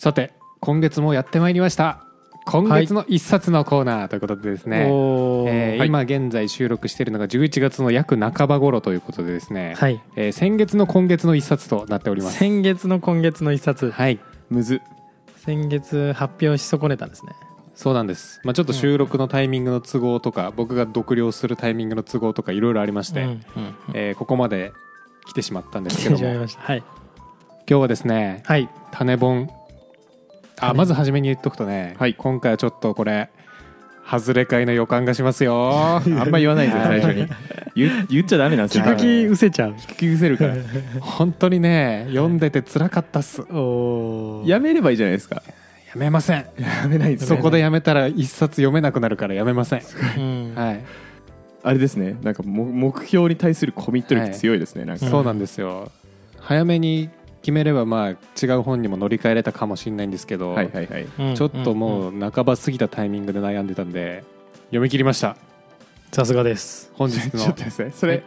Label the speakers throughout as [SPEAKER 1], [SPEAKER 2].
[SPEAKER 1] さて今月もやってまいりました。今月の一冊のコーナーということでですね、
[SPEAKER 2] はい
[SPEAKER 1] えー今現在収録しているのが11月の約半ば頃ということでですね、
[SPEAKER 3] はい。
[SPEAKER 1] えー先月の今月の一冊となっております。
[SPEAKER 3] 先月の今月の一冊。
[SPEAKER 1] はい。
[SPEAKER 2] むず。
[SPEAKER 3] 先月発表し損ねたんですね。
[SPEAKER 1] そうなんです、まあ、ちょっと収録のタイミングの都合とか、僕が独立するタイミングの都合とかいろいろありまして、
[SPEAKER 3] うんうんうん。
[SPEAKER 1] えーここまで来てしまったんです
[SPEAKER 3] 来てしまい
[SPEAKER 1] けども今
[SPEAKER 3] ました。はい。
[SPEAKER 1] 日はですね
[SPEAKER 3] はい。
[SPEAKER 1] 種本あ
[SPEAKER 3] 種
[SPEAKER 1] まず初めに言っとくとね、
[SPEAKER 2] はい。
[SPEAKER 1] 今回はちょっとこれ外れ会の予感がしますよ。
[SPEAKER 2] あんま言わないですよ最初に。言言っちゃダメなんですよ
[SPEAKER 3] 聞く気失せちゃう。
[SPEAKER 2] 聞き失せるから。
[SPEAKER 1] 本当にね読んでて辛かったっす。
[SPEAKER 3] お
[SPEAKER 2] やめればいいじゃないですか。
[SPEAKER 1] やめません。
[SPEAKER 2] やめない
[SPEAKER 1] そこでやめたら一冊読めなくなるからやめません。
[SPEAKER 3] うん。
[SPEAKER 1] はい、
[SPEAKER 2] あれですね。なんかも目標に対するコミット力強いですね、なんか。
[SPEAKER 1] そうなんですよ。早めに決めればまあ違う本にも乗り換えれたかもしれないんですけど、
[SPEAKER 2] はいはいはい。
[SPEAKER 3] うん
[SPEAKER 1] ちょっともう半ば過ぎたタイミングで悩んでたんで読み切りました。
[SPEAKER 3] さすがです。
[SPEAKER 1] 本日
[SPEAKER 2] ちょっ
[SPEAKER 1] の
[SPEAKER 2] とですねそれ、
[SPEAKER 1] はい。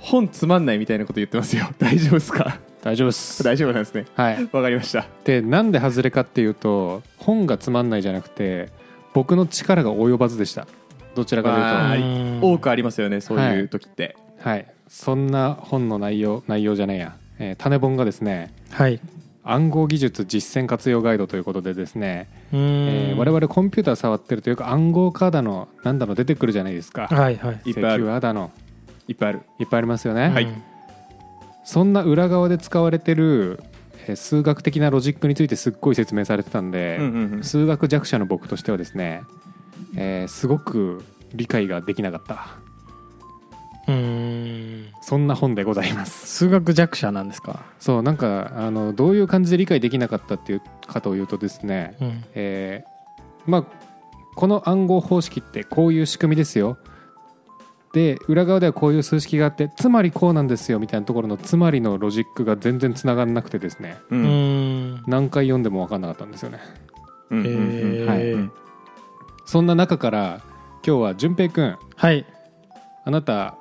[SPEAKER 2] 本つまんないみたいなこと言ってますよ。大丈夫ですか？
[SPEAKER 1] 大丈夫です。
[SPEAKER 2] 大丈夫なんですね。
[SPEAKER 1] はい。
[SPEAKER 2] わかりました。
[SPEAKER 1] でなんで外れかっていうと本がつまんないじゃなくて僕の力が及ばずでした。どちらかというと。
[SPEAKER 2] 多くありますよねそういう時って、
[SPEAKER 1] はい。そんな本の内容内容じゃないや、えー種本がですね
[SPEAKER 3] はい。
[SPEAKER 1] 暗号技術実践活用ガイドということでですね、
[SPEAKER 3] うん。
[SPEAKER 1] えー我々コンピューター触ってるというか暗号化だのなんだの出てくるじゃないですか、
[SPEAKER 3] はいはい。
[SPEAKER 2] いっぱいある。
[SPEAKER 1] セキュアだの。
[SPEAKER 2] いっぱいある。
[SPEAKER 1] いっぱいありますよね、
[SPEAKER 2] はい。
[SPEAKER 3] うん
[SPEAKER 1] そんな裏側で使われてる、えー数学的なロジックについてすっごい説明されてたんで、
[SPEAKER 2] うんうんうん。
[SPEAKER 1] 数学弱者の僕としてはですね、えーすごく理解ができなかった
[SPEAKER 3] うん。
[SPEAKER 1] そんな本でございます。
[SPEAKER 3] 数学弱者なんですか？
[SPEAKER 1] そうなんかあのどういう感じで理解できなかったっていうかというとですね、
[SPEAKER 3] うん。
[SPEAKER 1] えーまあこの暗号方式ってこういう仕組みですよ。で裏側ではこういう数式があってつまりこうなんですよみたいなところのつまりのロジックが全然つながんなくてですね
[SPEAKER 2] う
[SPEAKER 3] うん。ん
[SPEAKER 1] 何回読んでも分かんなかったんですよね。はい。
[SPEAKER 2] うん
[SPEAKER 1] そんな中から今日は淳平くん
[SPEAKER 3] はい。
[SPEAKER 1] あなた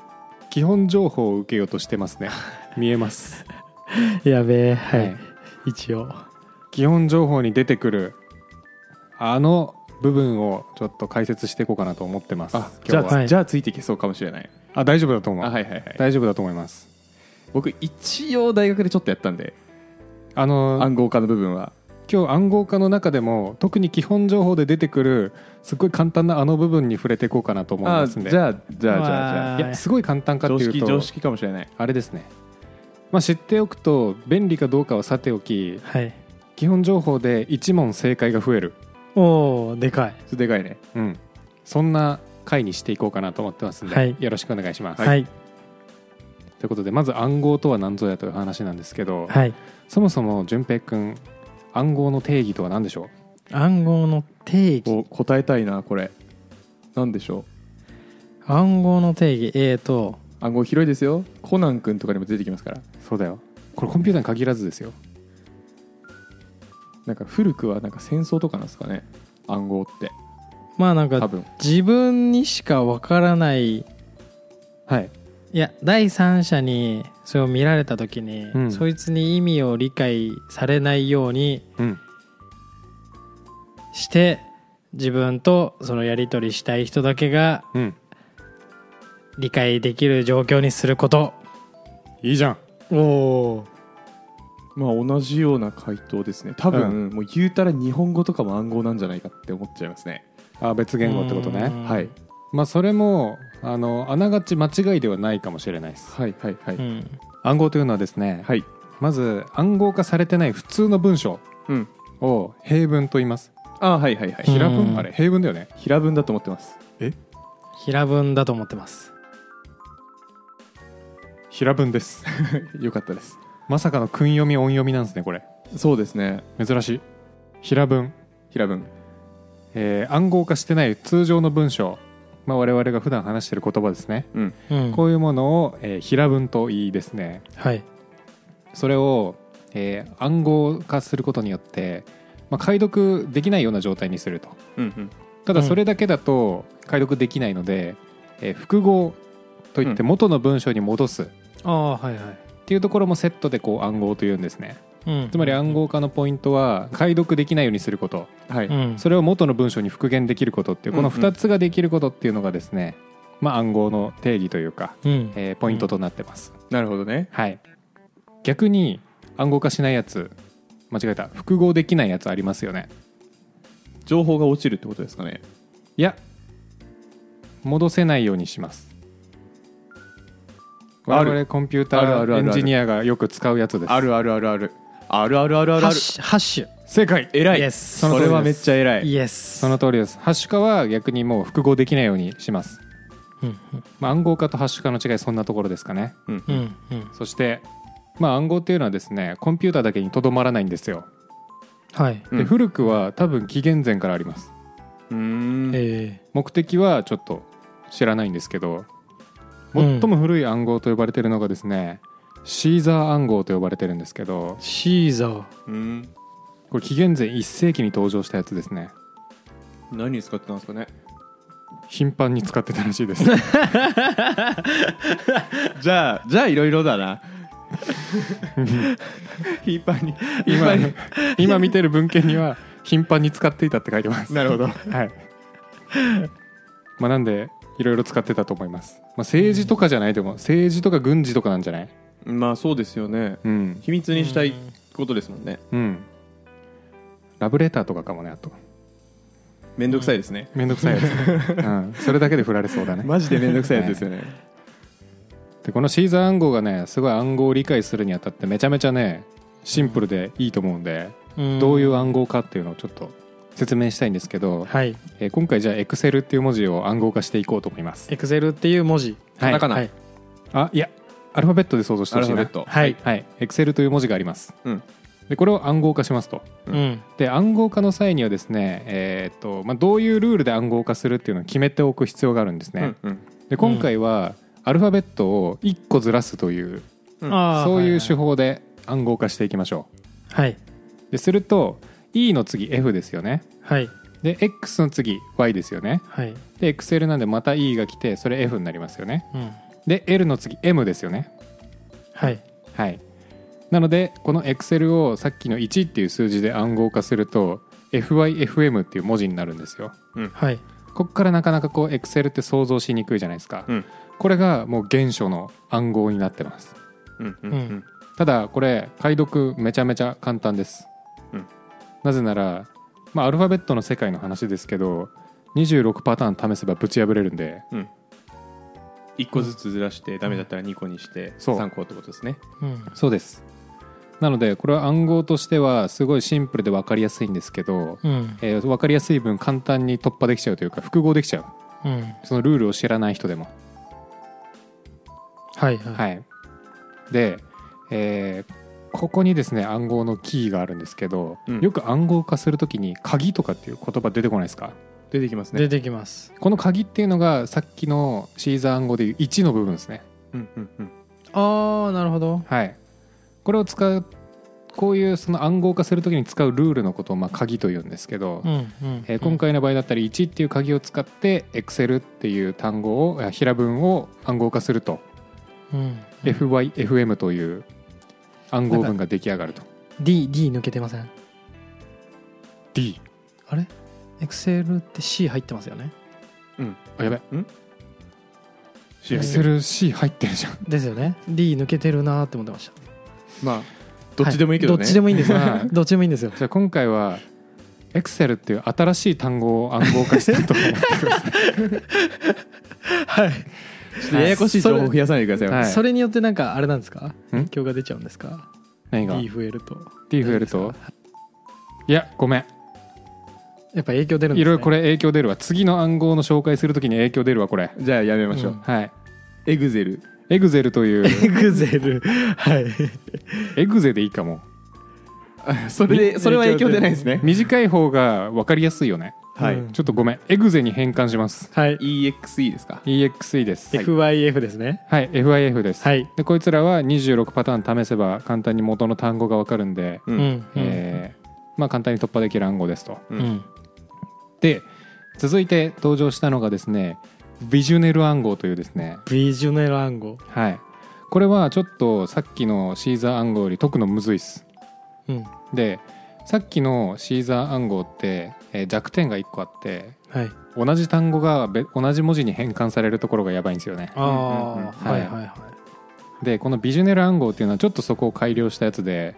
[SPEAKER 1] 基本情報を受けようとしてますね。見えます。
[SPEAKER 3] やべえ。はい、
[SPEAKER 1] はい。
[SPEAKER 3] 一応。
[SPEAKER 1] 基本情報に出てくるあの部分をちょっと解説していこうかなと思ってます。
[SPEAKER 2] あじゃあ、
[SPEAKER 1] は
[SPEAKER 3] い。
[SPEAKER 2] じゃあついていけそうかもしれない。
[SPEAKER 1] あ大丈夫だと思う、
[SPEAKER 2] あはいはいはい。
[SPEAKER 1] 大丈夫だと思います。
[SPEAKER 2] 僕一応大学でちょっとやったんで。
[SPEAKER 1] あの
[SPEAKER 2] 暗号化の部分は
[SPEAKER 1] 今日暗号化の中でも特に基本情報で出てくるすっごい簡単なあの部分に触れていこうかなと思い
[SPEAKER 2] あ
[SPEAKER 1] ますんで。
[SPEAKER 2] じゃあじゃあじゃあ。じゃあ
[SPEAKER 1] いやすごい簡単かっていうと。
[SPEAKER 2] 常識かもしれない。
[SPEAKER 1] あれですね、まあ、知っておくと便利かどうかはさておき
[SPEAKER 3] はい。
[SPEAKER 1] 基本情報で1問正解が増える、
[SPEAKER 3] おおでかい。
[SPEAKER 2] でかいね。
[SPEAKER 1] うん、そんな回にしていこうかなと思ってますんで、
[SPEAKER 3] はい。
[SPEAKER 1] よろしくお願いします、
[SPEAKER 3] はい。
[SPEAKER 1] ということでまず暗号とは何ぞやという話なんですけど、
[SPEAKER 3] はい。
[SPEAKER 1] そもそも淳平くん暗号の定義とは何でしょ
[SPEAKER 3] 暗号の定義。
[SPEAKER 2] お答えたいなこれ。なんでしょ
[SPEAKER 3] 暗号の定義。えーと。
[SPEAKER 2] う暗号広いですよ。コナン君とかにも出てきますから。
[SPEAKER 1] うそうだよ。これコンピューターに限らずですよ。
[SPEAKER 2] なんか古くはなんか戦争とかなんですかね？暗号って。
[SPEAKER 3] まあなんか
[SPEAKER 2] 多分。
[SPEAKER 3] 自分にしかわからないい
[SPEAKER 1] はい
[SPEAKER 3] や第三者にそれを見られた時に、
[SPEAKER 1] うん。
[SPEAKER 3] そいつに意味を理解されないように
[SPEAKER 1] うん。
[SPEAKER 3] して自分とそのやり取りしたい人だけが
[SPEAKER 1] うん。
[SPEAKER 3] 理解できる状況にすること。
[SPEAKER 1] いいじゃん。
[SPEAKER 3] おお
[SPEAKER 2] まあ同じような回答ですね。多分、もう言うたら日本語とかも暗号なんじゃないかって思っちゃいますね。
[SPEAKER 1] あ別言語ってことね。
[SPEAKER 2] はい。
[SPEAKER 1] まあそれもあのあながち間違いではないかもしれないです。
[SPEAKER 2] はいはいはい、
[SPEAKER 3] うん。
[SPEAKER 1] 暗号というのはですね、
[SPEAKER 2] はい。
[SPEAKER 1] まず暗号化されてない普通の文章
[SPEAKER 2] うん。
[SPEAKER 1] を平文と言います。
[SPEAKER 2] あはいはいはい。
[SPEAKER 3] うん。
[SPEAKER 1] 平文、あれ平文だよね。
[SPEAKER 2] 平文だと思ってます。
[SPEAKER 3] 平文だと思ってます。
[SPEAKER 1] 平文です。
[SPEAKER 2] よかったです。
[SPEAKER 1] まさかの訓読み音読みなんですねこれ。
[SPEAKER 2] そうですね。
[SPEAKER 1] 珍しい。平文、
[SPEAKER 2] 平文。
[SPEAKER 1] えー暗号化してない通常の文章、まあ、我々が普段話している言葉ですね、
[SPEAKER 2] うん。
[SPEAKER 3] うん。
[SPEAKER 1] こういうものを、えー平文と言いですね。
[SPEAKER 3] はい。
[SPEAKER 1] それを、えー暗号化することによって、まあ、解読できないような状態にすると。
[SPEAKER 2] うんうん。
[SPEAKER 1] ただそれだけだと解読できないので、えー複合といって元の文章に戻すっ
[SPEAKER 3] ああはいはい。
[SPEAKER 1] ていうところもセットでこう暗号というんですね。
[SPEAKER 3] うん
[SPEAKER 1] つまり暗号化のポイントは解読できないようにすること。
[SPEAKER 2] はい、
[SPEAKER 3] うん。
[SPEAKER 1] それを元の文章に復元できることっていうこの
[SPEAKER 2] うん。うん
[SPEAKER 1] 2つができることっていうのがですね、まあ、暗号の定義というか、
[SPEAKER 3] うん。
[SPEAKER 1] えーポイントとなってます、
[SPEAKER 2] なるほどね。
[SPEAKER 1] はい。逆に暗号化しないやつ間違えた。複合できないやつありますよね。
[SPEAKER 2] 情報が落ちるってことですかね。
[SPEAKER 1] いや。戻せないようにします。
[SPEAKER 2] ある。
[SPEAKER 1] 我々コンピューターエンジニアがよく使うやつです。
[SPEAKER 2] あるあるあるあるあるあるあるあるある。
[SPEAKER 3] ハッシュハッシュ。
[SPEAKER 1] 正解。
[SPEAKER 2] 偉い。
[SPEAKER 3] イエス
[SPEAKER 2] それはめっちゃ偉い
[SPEAKER 3] イエス
[SPEAKER 1] その通りです。ハッシュ化は逆にもう複合できないようにします、
[SPEAKER 3] うん
[SPEAKER 1] まあ、暗号化とハッシュ化の違いそんなところですかね。
[SPEAKER 2] うん。
[SPEAKER 3] うんうん。
[SPEAKER 1] そして、まあ、暗号っていうのはですねコンピューターだけにとどまらないんですよ。
[SPEAKER 3] はい。
[SPEAKER 2] うん。
[SPEAKER 1] で古くは多分紀元前からあります。
[SPEAKER 2] うーん。
[SPEAKER 3] え。
[SPEAKER 1] 目的はちょっと知らないんですけど
[SPEAKER 3] うん。
[SPEAKER 1] 最も古い暗号と呼ばれてるのがですね、シーザー暗号と呼ばれてるんですけど
[SPEAKER 3] ーシーザー。
[SPEAKER 2] うん。
[SPEAKER 1] これ紀元前1世紀に登場したやつですね。
[SPEAKER 2] 何に使ってたんですかね？
[SPEAKER 1] 頻繁に使ってたらしいです。
[SPEAKER 2] じゃあじゃあいろいろだな。頻繁に。頻
[SPEAKER 1] 今
[SPEAKER 2] 繁に
[SPEAKER 1] 今見てる文献には頻繁に使っていたって書いてます。
[SPEAKER 2] なるほど。
[SPEAKER 1] はい。まあなんでいろいろ使ってたと思います、まあ、政治とかじゃないと思う。政治とか軍事とかなんじゃない？
[SPEAKER 2] まあそうですよね。
[SPEAKER 1] うん。
[SPEAKER 2] 秘密にしたいことですもんね。
[SPEAKER 1] うん。ラブレターとかかもねあと。
[SPEAKER 2] めんどくさいですね。
[SPEAKER 1] めん。どくさいやつ、うん、それだけで振られそうだね。
[SPEAKER 2] マジでめんどくさいやつですよね。
[SPEAKER 1] でこのシーザー暗号がねすごい暗号を理解するにあたってめちゃめちゃねシンプルでいいと思うんで、どういう暗号かっていうのをちょっと説明したいんですけど、
[SPEAKER 3] はい。
[SPEAKER 1] えー今回じゃあエクセルっていう文字を暗号化していこうと思います。
[SPEAKER 3] エクセルっていう文字。
[SPEAKER 1] はい。
[SPEAKER 2] カタカナ。
[SPEAKER 3] はい。
[SPEAKER 1] あいやアルファベットで想像してほしいな。
[SPEAKER 2] アルファベット。
[SPEAKER 3] はい。
[SPEAKER 1] はい。エクセルという文字があります、
[SPEAKER 2] うん。
[SPEAKER 1] でこれを暗号化しますと。
[SPEAKER 3] うん。
[SPEAKER 1] で暗号化の際にはですね、えーっとまあ、どういうルールで暗号化するっていうのを決めておく必要があるんですね、
[SPEAKER 2] うんうん。
[SPEAKER 1] で今回はアルファベットを1個ずらすという
[SPEAKER 2] うん。
[SPEAKER 3] あー
[SPEAKER 1] そういう手
[SPEAKER 3] は
[SPEAKER 1] 法で暗号化していきましょ
[SPEAKER 3] いはい、
[SPEAKER 1] うですると E の次 F ですよね。
[SPEAKER 3] はい。
[SPEAKER 1] で X の次 Y ですよね。
[SPEAKER 3] はい。
[SPEAKER 1] で Excel なんでまた E が来てそれ F になりますよね。
[SPEAKER 3] うん
[SPEAKER 1] で L の次 M ですよね。
[SPEAKER 3] はい。
[SPEAKER 1] はい。なのでこの Excel をさっきの1っていう数字で暗号化すると FYFM っていう文字になるんですよ。
[SPEAKER 3] はい。
[SPEAKER 1] ここからなかなかこう Excel って想像しにくいじゃないですか、
[SPEAKER 2] うん。
[SPEAKER 1] これがもう原初の暗号になってます。
[SPEAKER 2] うんうんうん。
[SPEAKER 1] ただこれ解読めちゃめちゃ簡単です、
[SPEAKER 2] うん。
[SPEAKER 1] なぜなら、まあ、アルファベットの世界の話ですけど26パターン試せばぶち破れるんで
[SPEAKER 2] 1個ずつずらしてダメだったら2個にして
[SPEAKER 1] そう。
[SPEAKER 2] 3個ってことですね。
[SPEAKER 3] うん。
[SPEAKER 1] そうです。なのでこれは暗号としてはすごいシンプルで分かりやすいんですけど、
[SPEAKER 3] うん。
[SPEAKER 1] えー分かりやすい分簡単に突破できちゃうというか複合できちゃう。
[SPEAKER 3] うん。
[SPEAKER 1] そのルールを知らない人でも。
[SPEAKER 3] はいはい。
[SPEAKER 1] はい。で、えーここにですね暗号のキーがあるんですけど、
[SPEAKER 2] うん。
[SPEAKER 1] よく暗号化するときに鍵とかっていう言葉出てこないですか？
[SPEAKER 2] 出てきますね。
[SPEAKER 3] 出てきます。
[SPEAKER 1] この鍵っていうのがさっきのシーザー暗号でいう1の部分ですね。
[SPEAKER 2] うんうんうん。
[SPEAKER 3] ああなるほど。
[SPEAKER 1] はい。これを使うこういうその暗号化するときに使うルールのことをまあ鍵というんですけど、
[SPEAKER 3] うんうん。
[SPEAKER 1] えー今回の場合だったら1っていう鍵を使って Excel っていう単語をあ平文を暗号化すると、
[SPEAKER 3] うん
[SPEAKER 1] FYFM という暗号文が出来上がると。
[SPEAKER 3] D, D 抜けてません。
[SPEAKER 1] D
[SPEAKER 3] あれ？エクセルって C 入ってますよね。
[SPEAKER 1] あやべ。
[SPEAKER 2] 試合
[SPEAKER 1] XLC 入ってる。じゃん。
[SPEAKER 3] ですよね。D 抜けてるなーって思ってました。
[SPEAKER 2] まあどっちでもいいけどね。
[SPEAKER 3] はどっちでもいいんですよ。
[SPEAKER 1] まあ
[SPEAKER 3] どっちでもいいんですよ。
[SPEAKER 1] じゃあ今回は Excel っていう新しい単語を暗号化したと思ってください
[SPEAKER 3] はい。
[SPEAKER 2] ちょっとややこしい情報増やさないでくださいよ。
[SPEAKER 1] はい。
[SPEAKER 3] それによってなんかあれなんですか？影響が出ちゃうんですか？
[SPEAKER 1] 何が
[SPEAKER 3] ？D 増えると。
[SPEAKER 1] D 増えると？いやごめん
[SPEAKER 3] やっぱ影響出るんですね。
[SPEAKER 1] いろいろこれ影響出るわ。次の暗号の紹介するときに影響出るわこれ。
[SPEAKER 2] じゃあやめましょう、
[SPEAKER 3] うん。
[SPEAKER 1] はい。
[SPEAKER 2] エグゼル。
[SPEAKER 1] エグゼルという。
[SPEAKER 3] エグゼル。はい。
[SPEAKER 1] エグゼでいいかも。
[SPEAKER 2] それでそれは影響出ないですね。
[SPEAKER 1] 短い方が分かりやすいよね。
[SPEAKER 2] はい、
[SPEAKER 3] うん。
[SPEAKER 1] ちょっとごめん。エグゼに変換します。
[SPEAKER 3] はい。
[SPEAKER 2] EXE ですか
[SPEAKER 1] ？EXE です。はい。
[SPEAKER 3] FYF ですね。
[SPEAKER 1] FIF です、
[SPEAKER 3] はい。
[SPEAKER 1] でこいつらは26パターン試せば簡単に元の単語が分かるんで、
[SPEAKER 2] う
[SPEAKER 3] うん。ん。
[SPEAKER 1] えーまあ、簡単に突破できる暗号ですと。
[SPEAKER 2] う
[SPEAKER 3] うんん
[SPEAKER 1] で続いて登場したのがですねビジュネル暗号というですね。
[SPEAKER 3] ビジュネル暗号。
[SPEAKER 1] はい。これはちょっとさっきのシーザー暗号より解くのむずいっす。
[SPEAKER 3] うん。
[SPEAKER 1] でさっきのシーザー暗号って、えー弱点が1個あって
[SPEAKER 3] はい。
[SPEAKER 1] 同じ単語がべ同じ文字に変換されるところがやばいんですよね。
[SPEAKER 3] ああ、
[SPEAKER 2] うんうんうん。
[SPEAKER 3] はいはいはい。
[SPEAKER 1] でこのビジュネル暗号っていうのはちょっとそこを改良したやつで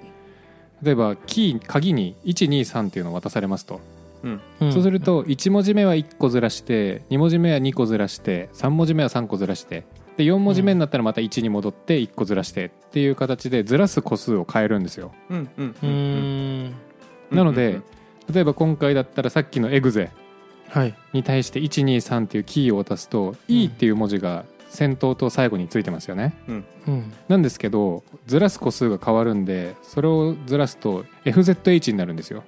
[SPEAKER 1] 例えばキー鍵に123っていうのを渡されますと、
[SPEAKER 2] うん。
[SPEAKER 3] ん
[SPEAKER 1] そうすると1文字目は1個ずらして2文字目は2個ずらして3文字目は3個ずらしてで4文字目になったらまた1に戻って1個ずらしてっていう形でずらす個数を変えるんですよ。なので例えば今回だったらさっきのエグゼ
[SPEAKER 3] はい。
[SPEAKER 1] に対して123っていうキーを渡すと「E」っていう文字が先頭と最後についてますよね。
[SPEAKER 3] うん。
[SPEAKER 1] なんですけどずらす個数が変わるんでそれをずらすと FZH になるんですよ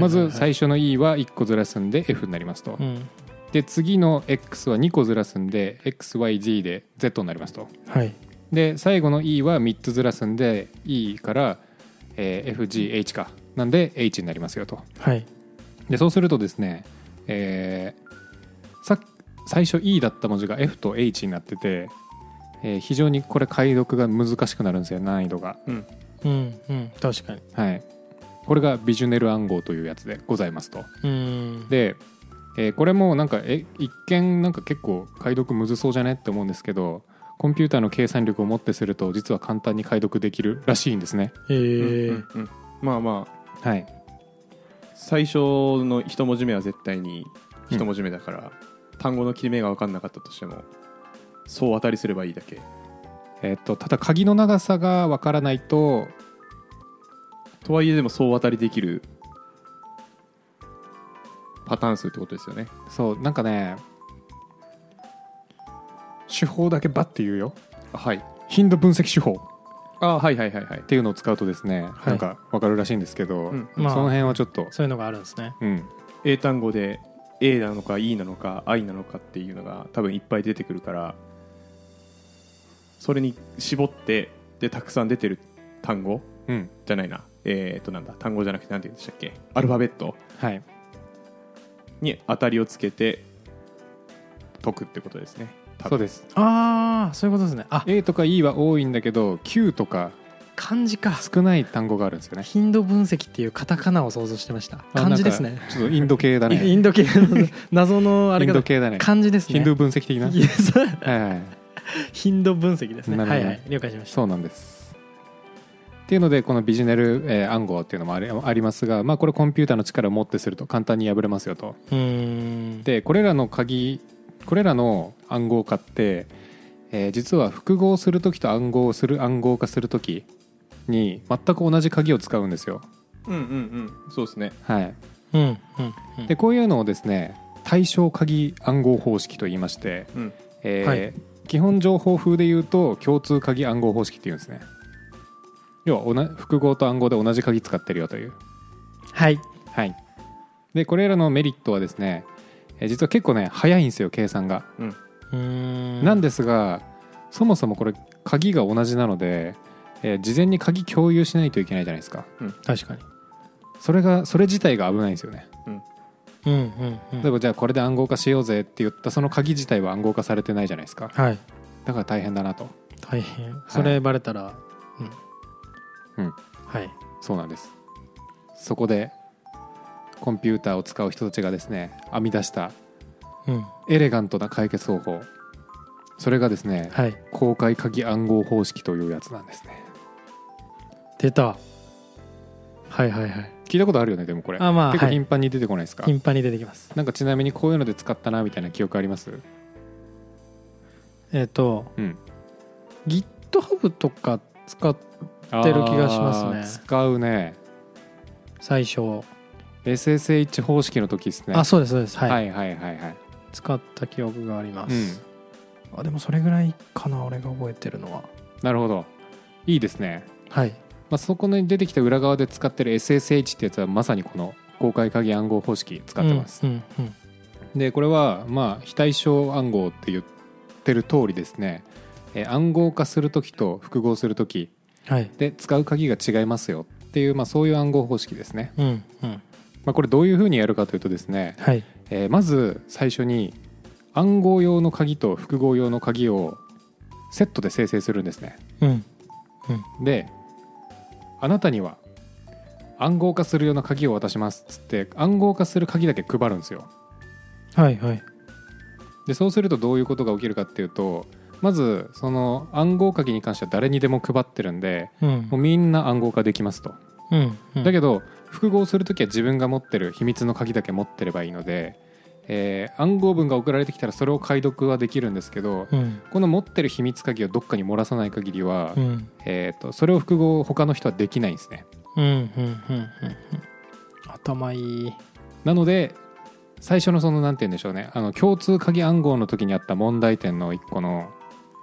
[SPEAKER 1] まず
[SPEAKER 3] はい。
[SPEAKER 1] 最初の E は1個ずらすんで F になりますと。
[SPEAKER 3] うん。
[SPEAKER 1] で次の X は2個ずらすんで XYZ で Z になりますと。
[SPEAKER 3] はい。
[SPEAKER 1] で最後の E は3つずらすんで E から、えー FGH か。なんで H になりますよと。
[SPEAKER 3] はい。
[SPEAKER 1] でそうするとですね、えーさ最初 E だった文字が F と H になってて、えー非常にこれ解読が難しくなるんですよ難易度が。
[SPEAKER 2] うん。
[SPEAKER 3] うん。うん。確かに。
[SPEAKER 1] はいこれがビジュネル暗号というやつでございますと。
[SPEAKER 3] うん。
[SPEAKER 1] で、えーこれもなんかえ一見なんか結構解読むずそうじゃねって思うんですけどコンピューターの計算力をもってすると実は簡単に解読できるらしいんですね。
[SPEAKER 3] へ
[SPEAKER 2] うん
[SPEAKER 3] え
[SPEAKER 2] うんうん。まあまあ。
[SPEAKER 1] はい。
[SPEAKER 2] 最初の一文字目は絶対に一文字目だから、単語の切れ目が分かんなかったとしてもそう当たりすればいいだけ。
[SPEAKER 1] えーっとただ鍵の長さがわからないと
[SPEAKER 2] とはいえでも総当たりできるパターン数ってことですよね。
[SPEAKER 1] そうなんかね手法だけバッて言うよ。
[SPEAKER 2] あはい。
[SPEAKER 1] 頻度分析手法。
[SPEAKER 2] あはいはいはいはい。
[SPEAKER 1] っていうのを使うとですね、
[SPEAKER 3] はい。
[SPEAKER 1] なんかわかるらしいんですけど、
[SPEAKER 2] うん。
[SPEAKER 3] まあ
[SPEAKER 1] その辺はちょっと、
[SPEAKER 3] そういうのがあるんですね。
[SPEAKER 1] うん、
[SPEAKER 2] 英単語で A なのか E なのか I なのかっていうのが多分いっぱい出てくるからそれに絞ってでたくさん出てる単語
[SPEAKER 1] うん、
[SPEAKER 2] じゃないなえっ、となんだ単語じゃなくてなんて言うんでしたっけ？アルファベット。
[SPEAKER 1] はい。
[SPEAKER 2] に当たりをつけて解くってことですね。
[SPEAKER 1] そうです。
[SPEAKER 3] ああそういうことですね。あ
[SPEAKER 1] A とか E は多いんだけど Q とか
[SPEAKER 3] 漢字か。
[SPEAKER 1] 少ない単語があるんですよね。
[SPEAKER 3] 頻度分析っていうカタカナを想像してました。漢字ですね。
[SPEAKER 1] ちょっとインド系だ
[SPEAKER 3] イ
[SPEAKER 1] ね
[SPEAKER 3] ンド系の 謎のあれ
[SPEAKER 1] イン
[SPEAKER 3] が
[SPEAKER 1] ド系だね。
[SPEAKER 3] 漢字ですね。
[SPEAKER 1] ヒンド分析的な、はいはい。
[SPEAKER 3] 頻度分析ですね。はいはい。了解しました。
[SPEAKER 1] そうなんですっていうのでこのビジネル、えー暗号っていうのもありありますが、まあ、これコンピューターの力を持ってすると簡単に破れますよと。でこれらの鍵これらの暗号化って、えー実は複合する時と暗号する暗号化する時に全く同じ鍵を使うんですよ。
[SPEAKER 2] うんうんうん。そうですね。
[SPEAKER 1] はい。
[SPEAKER 3] うんうんうん。
[SPEAKER 1] でこういうのをですね対象鍵暗号方式と言いまして、
[SPEAKER 2] うん。
[SPEAKER 1] えー
[SPEAKER 3] はい。
[SPEAKER 1] 基本情報風で言うと共通鍵暗号方式っていうんですね要はおな複合と暗号で同じ鍵使ってるよという。
[SPEAKER 3] はい。
[SPEAKER 1] はい。でこれらのメリットはですねえー実は結構ね早いんですよ計算が、
[SPEAKER 2] うん。
[SPEAKER 3] うーん。
[SPEAKER 1] なんですがそもそもこれ鍵が同じなので、えー事前に鍵共有しないといけないじゃないですか。
[SPEAKER 3] 確かに。
[SPEAKER 1] それがそれ自体が危ないんですよね。
[SPEAKER 3] うん。うんうん
[SPEAKER 1] 例えばじゃあこれで暗号化しようぜって言ったその鍵自体は暗号化されてないじゃないですか。
[SPEAKER 3] はい。
[SPEAKER 1] だから大変だなと。
[SPEAKER 3] 大変。それバレたらうん。
[SPEAKER 1] うん
[SPEAKER 3] はい。
[SPEAKER 1] そうなんです。そこでコンピューターを使う人たちがですね編み出した
[SPEAKER 3] うん。
[SPEAKER 1] エレガントな解決方法。それがですね
[SPEAKER 3] はい。
[SPEAKER 1] 公開鍵暗号方式というやつなんですね。
[SPEAKER 3] 出た。はいはいはい。
[SPEAKER 1] 聞いたことあるよねでもこれ。
[SPEAKER 3] あまあ
[SPEAKER 1] 結構
[SPEAKER 3] はい。
[SPEAKER 1] 頻繁に出てこないですか、
[SPEAKER 3] 頻繁に出てきます。
[SPEAKER 1] なんかちなみにこういうので使ったなみたいな記憶あります？
[SPEAKER 3] えっと
[SPEAKER 1] うん。
[SPEAKER 3] GitHub とか使っ
[SPEAKER 1] って
[SPEAKER 3] る気がしますね。
[SPEAKER 1] 使うね。
[SPEAKER 3] 最初。
[SPEAKER 1] SSH 方式の時ですね。
[SPEAKER 3] あそうですそうです。はい、
[SPEAKER 1] はいはいはいはい。
[SPEAKER 3] 使った記憶があります、
[SPEAKER 1] うん。
[SPEAKER 3] あでもそれぐらいかな俺が覚えてるのは。
[SPEAKER 1] なるほど。いいですね。
[SPEAKER 3] はい。
[SPEAKER 1] まあ、そこに出てきた裏側で使ってる SSH ってやつはまさにこの公開鍵暗号方式使ってます、
[SPEAKER 3] うんうん
[SPEAKER 1] でこれはまあ非対称暗号って言ってる通りですね、えー暗号化する時と複合する時
[SPEAKER 3] うんはい。
[SPEAKER 1] で使う鍵が違いますよっていう、まあ、そういう暗号方式ですね、
[SPEAKER 3] うんうん。
[SPEAKER 1] まあ、これどういうふうにやるかというとですね、
[SPEAKER 3] はい。
[SPEAKER 1] えーまず最初に暗号用の鍵と複合用の鍵をセットで生成するんですね。
[SPEAKER 3] うん
[SPEAKER 1] であなたには暗号化するような鍵を渡しますっつって暗号化する鍵だけ配るんですよ。
[SPEAKER 3] はいはい。
[SPEAKER 1] でそうするとどういうことが起きるかっていうとまずその暗号鍵に関しては誰にでも配ってるんで
[SPEAKER 3] うん。
[SPEAKER 1] もうみんな暗号化できますと。
[SPEAKER 3] うん。うん。
[SPEAKER 1] だけど複合するときは自分が持ってる秘密の鍵だけ持ってればいいので、えー暗号文が送られてきたらそれを解読はできるんですけど
[SPEAKER 3] うん。
[SPEAKER 1] この持ってる秘密鍵をどっかに漏らさない限りは、
[SPEAKER 3] うん。
[SPEAKER 1] えー、とそれを複合他の人はできないんですね。
[SPEAKER 3] 頭いい。
[SPEAKER 1] なので最初のそのなんて言うんでしょうね。あの共通鍵暗号の時にあった問題点の一個の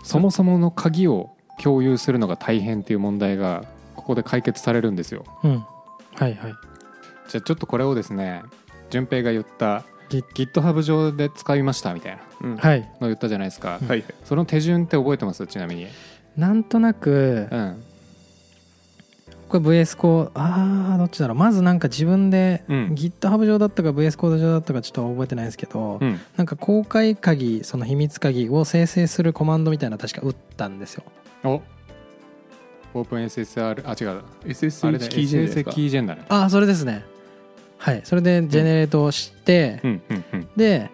[SPEAKER 1] そもそもの鍵を共有するのが大変っていう問題がここで解決されるんですよ。
[SPEAKER 3] うん。はいはい。
[SPEAKER 1] じゃあちょっとこれをですね順平が言った GitHub 上で使いましたみたいなの言ったじゃないですか、
[SPEAKER 3] うん。
[SPEAKER 2] はい
[SPEAKER 1] その手順って覚えてます？ちなみに。
[SPEAKER 3] なんとなく
[SPEAKER 1] うん
[SPEAKER 3] これ VS コードあーどっちだろう。まずなんか自分で
[SPEAKER 1] うん。
[SPEAKER 3] GitHub 上だったか VS コード上だったかちょっと覚えてないですけど、
[SPEAKER 1] うん。
[SPEAKER 3] なんか公開鍵その秘密鍵を生成するコマンドみたいなの確か打ったんですよ。
[SPEAKER 1] お。オープン SSR あ違う。
[SPEAKER 2] SSH
[SPEAKER 1] だ
[SPEAKER 2] キージェンです
[SPEAKER 1] SSH
[SPEAKER 2] か
[SPEAKER 1] キージェンだね
[SPEAKER 3] ああそれですね。はい。それでジェネレートをして、
[SPEAKER 1] うんうんうん。
[SPEAKER 3] で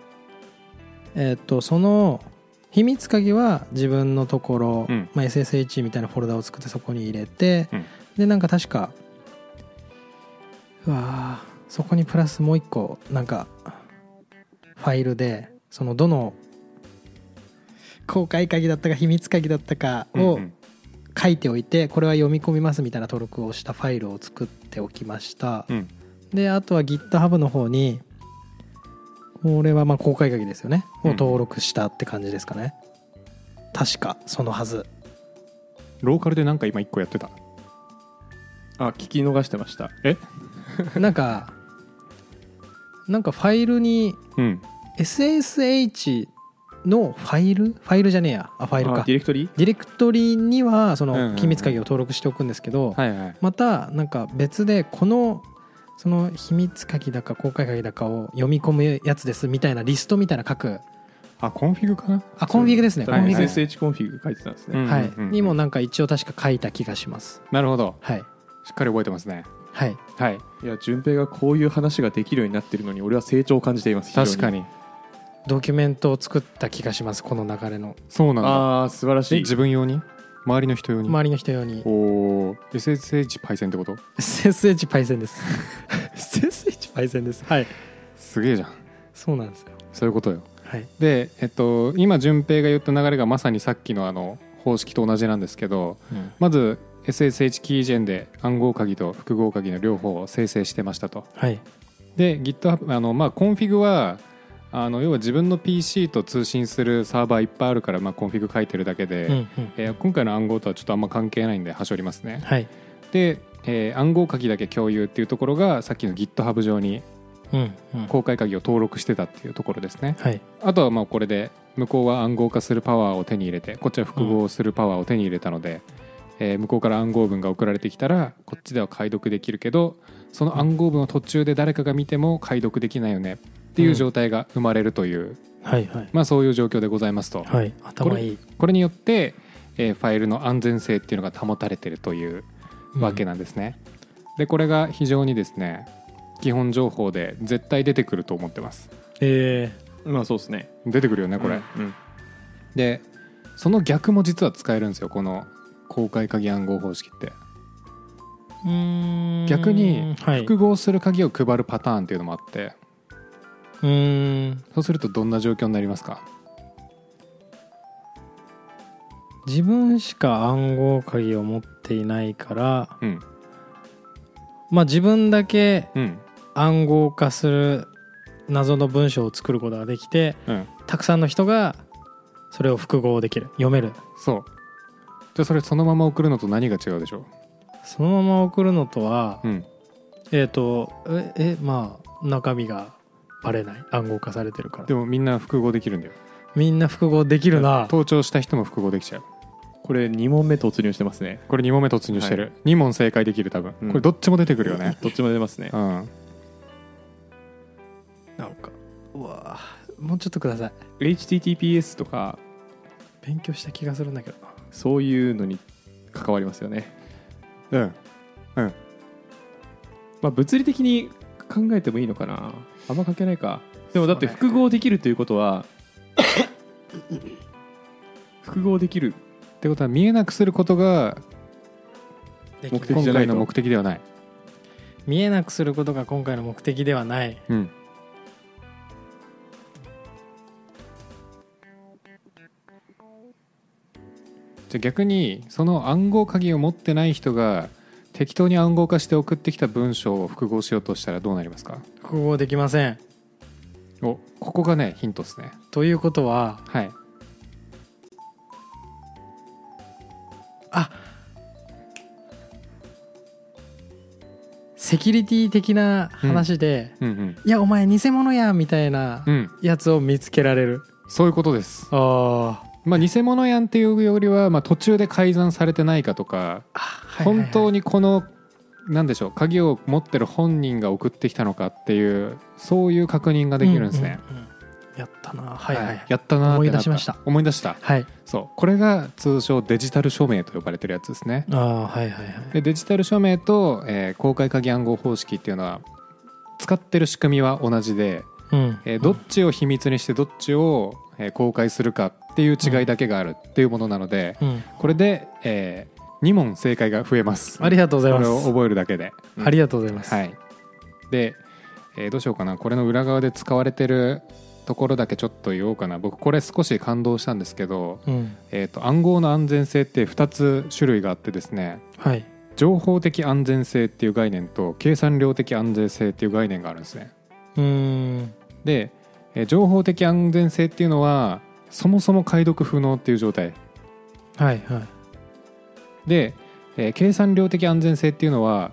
[SPEAKER 3] えーっとその秘密鍵は自分のところ、
[SPEAKER 1] うん。
[SPEAKER 3] まあ、SSH みたいなフォルダを作ってそこに入れて、
[SPEAKER 1] うん
[SPEAKER 3] でなんか確かうわーそこにプラスもう一個なんかファイルでそのどの公開鍵だったか秘密鍵だったかを
[SPEAKER 1] うんうん。
[SPEAKER 3] 書いておいてこれは読み込みますみたいな登録をしたファイルを作っておきました。
[SPEAKER 1] うん。
[SPEAKER 3] であとは GitHub の方にこれはまあ公開鍵ですよね。を
[SPEAKER 1] うん。
[SPEAKER 3] 登録したって感じですかね。確かそのはず。
[SPEAKER 1] ローカルでなんか今1個やってた
[SPEAKER 2] あ聞き逃してました。
[SPEAKER 1] え？
[SPEAKER 3] なんかなんかファイルに
[SPEAKER 1] うん。
[SPEAKER 3] SSH のファイル？ファイルじゃねえや。あファイル
[SPEAKER 2] あ
[SPEAKER 3] か
[SPEAKER 2] ディレクトリ
[SPEAKER 3] ディレクトリにはその秘密鍵を登録しておくんですけど、
[SPEAKER 1] はいはい
[SPEAKER 3] またなんか別でこのその秘密鍵だか公開鍵だかを読み込むやつですみたいなリストみたいな書く。
[SPEAKER 1] あコンフィグかな？
[SPEAKER 3] あコンフィグですね、
[SPEAKER 1] はい
[SPEAKER 3] コンフィグ、
[SPEAKER 2] SSH コンフィグ書いてたんですね、
[SPEAKER 1] うん
[SPEAKER 3] はい、にもなんか一応確か書いた気がします。
[SPEAKER 1] なるほど。
[SPEAKER 3] はい
[SPEAKER 1] しっかり覚えてますね。
[SPEAKER 3] はい。
[SPEAKER 1] はい。
[SPEAKER 2] いや順平がこういう話ができるようになってるのに俺は成長を感じています
[SPEAKER 1] 確かに。
[SPEAKER 3] ドキュメントを作った気がしますこの流れの。
[SPEAKER 1] そうなんだ。
[SPEAKER 2] ああ素晴らしい。
[SPEAKER 1] え自分用に？周りの人用に？
[SPEAKER 3] 周りの人用に。
[SPEAKER 1] おお SSH パイセンってこと
[SPEAKER 3] ？SSH パイセンです。SSH パイセンです。はい。
[SPEAKER 1] すげえじゃん。
[SPEAKER 3] そうなんですよ。
[SPEAKER 1] そういうことよ。
[SPEAKER 3] はい。
[SPEAKER 1] でえっと今順平が言った流れがまさにさっきのあの方式と同じなんですけどまず SSH キージェンで暗号鍵と復号鍵の両方を生成してましたと。
[SPEAKER 3] はい。
[SPEAKER 1] で GitHub あのまあ config はあの要は自分の PC と通信するサーバーいっぱいあるから、まあ、 config 書いてるだけで、
[SPEAKER 3] うんうん。
[SPEAKER 1] えー今回の暗号とはちょっとあんま関係ないんで端折りますね。
[SPEAKER 3] はい。
[SPEAKER 1] で、えー暗号鍵だけ共有っていうところがさっきの GitHub 上に
[SPEAKER 3] うんうん。
[SPEAKER 1] 公開鍵を登録してたっていうところですね。
[SPEAKER 3] はい。
[SPEAKER 1] あとはまあこれで向こうは暗号化するパワーを手に入れてこっちは複合するパワーを手に入れたので、えー向こうから暗号文が送られてきたらこっちでは解読できるけどその暗号文を途中で誰かが見ても解読できないよね。っていう状態が生まれるという、
[SPEAKER 3] はいはい。
[SPEAKER 1] まあそういう状況でございますと、
[SPEAKER 3] はい。頭いい。
[SPEAKER 1] これによって、えーファイルの安全性っていうのが保たれてるというわけなんですね、でこれが非常にですね基本情報で絶対出てくると思ってます。
[SPEAKER 3] え
[SPEAKER 2] まあそうですね。
[SPEAKER 1] 出てくるよねこれ、
[SPEAKER 2] うん。
[SPEAKER 1] でその逆も実は使えるんですよこの公開鍵暗号方式って。
[SPEAKER 3] ー、
[SPEAKER 1] 逆に
[SPEAKER 3] はい、
[SPEAKER 1] 複合する鍵を配るパターンっていうのもあって。
[SPEAKER 3] うーん。
[SPEAKER 1] そうするとどんな状況になりますか？
[SPEAKER 3] 自分しか暗号鍵を持っていないから
[SPEAKER 1] うん。
[SPEAKER 3] まあ自分だけ
[SPEAKER 1] うん。
[SPEAKER 3] 暗号化する謎の文章を作ることができて
[SPEAKER 1] うん。
[SPEAKER 3] たくさんの人がそれを複合できる読める。
[SPEAKER 1] そうじゃあそれそのまま送るのと何が違うでしょ
[SPEAKER 3] そのまま送るのとは、
[SPEAKER 1] ううん。
[SPEAKER 3] えっ、とええまあ中身がバレない。暗号化されてるから。
[SPEAKER 1] でもみんな複合できるんだよ。
[SPEAKER 3] みんな複合できるな。
[SPEAKER 1] 登頂した人も複合できちゃう。
[SPEAKER 2] これ2問目突入してますね。
[SPEAKER 1] これ2問目突入してる、2問正解できる多分、
[SPEAKER 2] うん。
[SPEAKER 1] これどっちも出てくるよね。
[SPEAKER 2] どっちも出ますね。
[SPEAKER 1] うん。
[SPEAKER 3] なんかうわもうちょっとください。
[SPEAKER 2] HTTPS とか
[SPEAKER 3] 勉強した気がするんだけどな
[SPEAKER 2] そういうのに関わりますよね。
[SPEAKER 1] うん。
[SPEAKER 2] まあ物理的に考えてもいいのかな。あんま関係ないか。でもだって複合できるということは 複合できる
[SPEAKER 1] ってことは見えなくすることが
[SPEAKER 2] 目的
[SPEAKER 1] 今
[SPEAKER 2] じゃない
[SPEAKER 1] の目的ではない、
[SPEAKER 3] 見えなくすることが今回の目的ではない。
[SPEAKER 1] うん、じゃあ逆にその暗号鍵を持ってない人が適当に暗号化して送ってきた文章を複合しようとしたらどうなりますか？
[SPEAKER 3] 複合できません。
[SPEAKER 1] おここがねヒントですね。
[SPEAKER 3] ということは
[SPEAKER 1] はい。
[SPEAKER 3] あセキュリティ的な話で、
[SPEAKER 1] うんうん
[SPEAKER 3] いやお前偽物やみたいな
[SPEAKER 1] うん。
[SPEAKER 3] やつを見つけられる、
[SPEAKER 1] そういうことです。
[SPEAKER 3] あ
[SPEAKER 1] まあ偽物やんっていうよりは、まあ、途中で改ざんされてないかとか
[SPEAKER 3] あ
[SPEAKER 1] 本当
[SPEAKER 3] に
[SPEAKER 1] にこのなんでしょう鍵を持ってる本人が送ってきたのかっていうそういう確認ができるんですね、
[SPEAKER 3] うんうんうん。やったな。はいはい、
[SPEAKER 1] やったな
[SPEAKER 3] 思い出しました。
[SPEAKER 1] 思い出した。
[SPEAKER 3] はい。
[SPEAKER 1] そう。これが通称デジタル署名と呼ばれてるやつですね。
[SPEAKER 3] ああはいはいはい。
[SPEAKER 1] でデジタル署名と、えー公開鍵暗号方式っていうのは使ってる仕組みは同じで、
[SPEAKER 3] うん。
[SPEAKER 1] えーどっちを秘密にしてどっちを、えー公開するかっていう違いだけがあるっていうものなので、
[SPEAKER 3] うん。
[SPEAKER 1] これで、え2問正解が増えます。
[SPEAKER 3] ありがとうございます。
[SPEAKER 1] これを覚えるだけで、
[SPEAKER 3] ありがとうございます、
[SPEAKER 1] はい。で、えーどうしようかな。これの裏側で使われてるところだけちょっと言おうかな。僕これ少し感動したんですけど、
[SPEAKER 3] うん。
[SPEAKER 1] えー、と暗号の安全性って2つ種類があってですね
[SPEAKER 3] はい。
[SPEAKER 1] 情報的安全性っていう概念と計算量的安全性っていう概念があるんですね。
[SPEAKER 3] うーん。
[SPEAKER 1] で、えー情報的安全性っていうのはそもそも解読不能っていう状態。
[SPEAKER 3] はいはい。
[SPEAKER 1] で、えー計算量的安全性っていうのは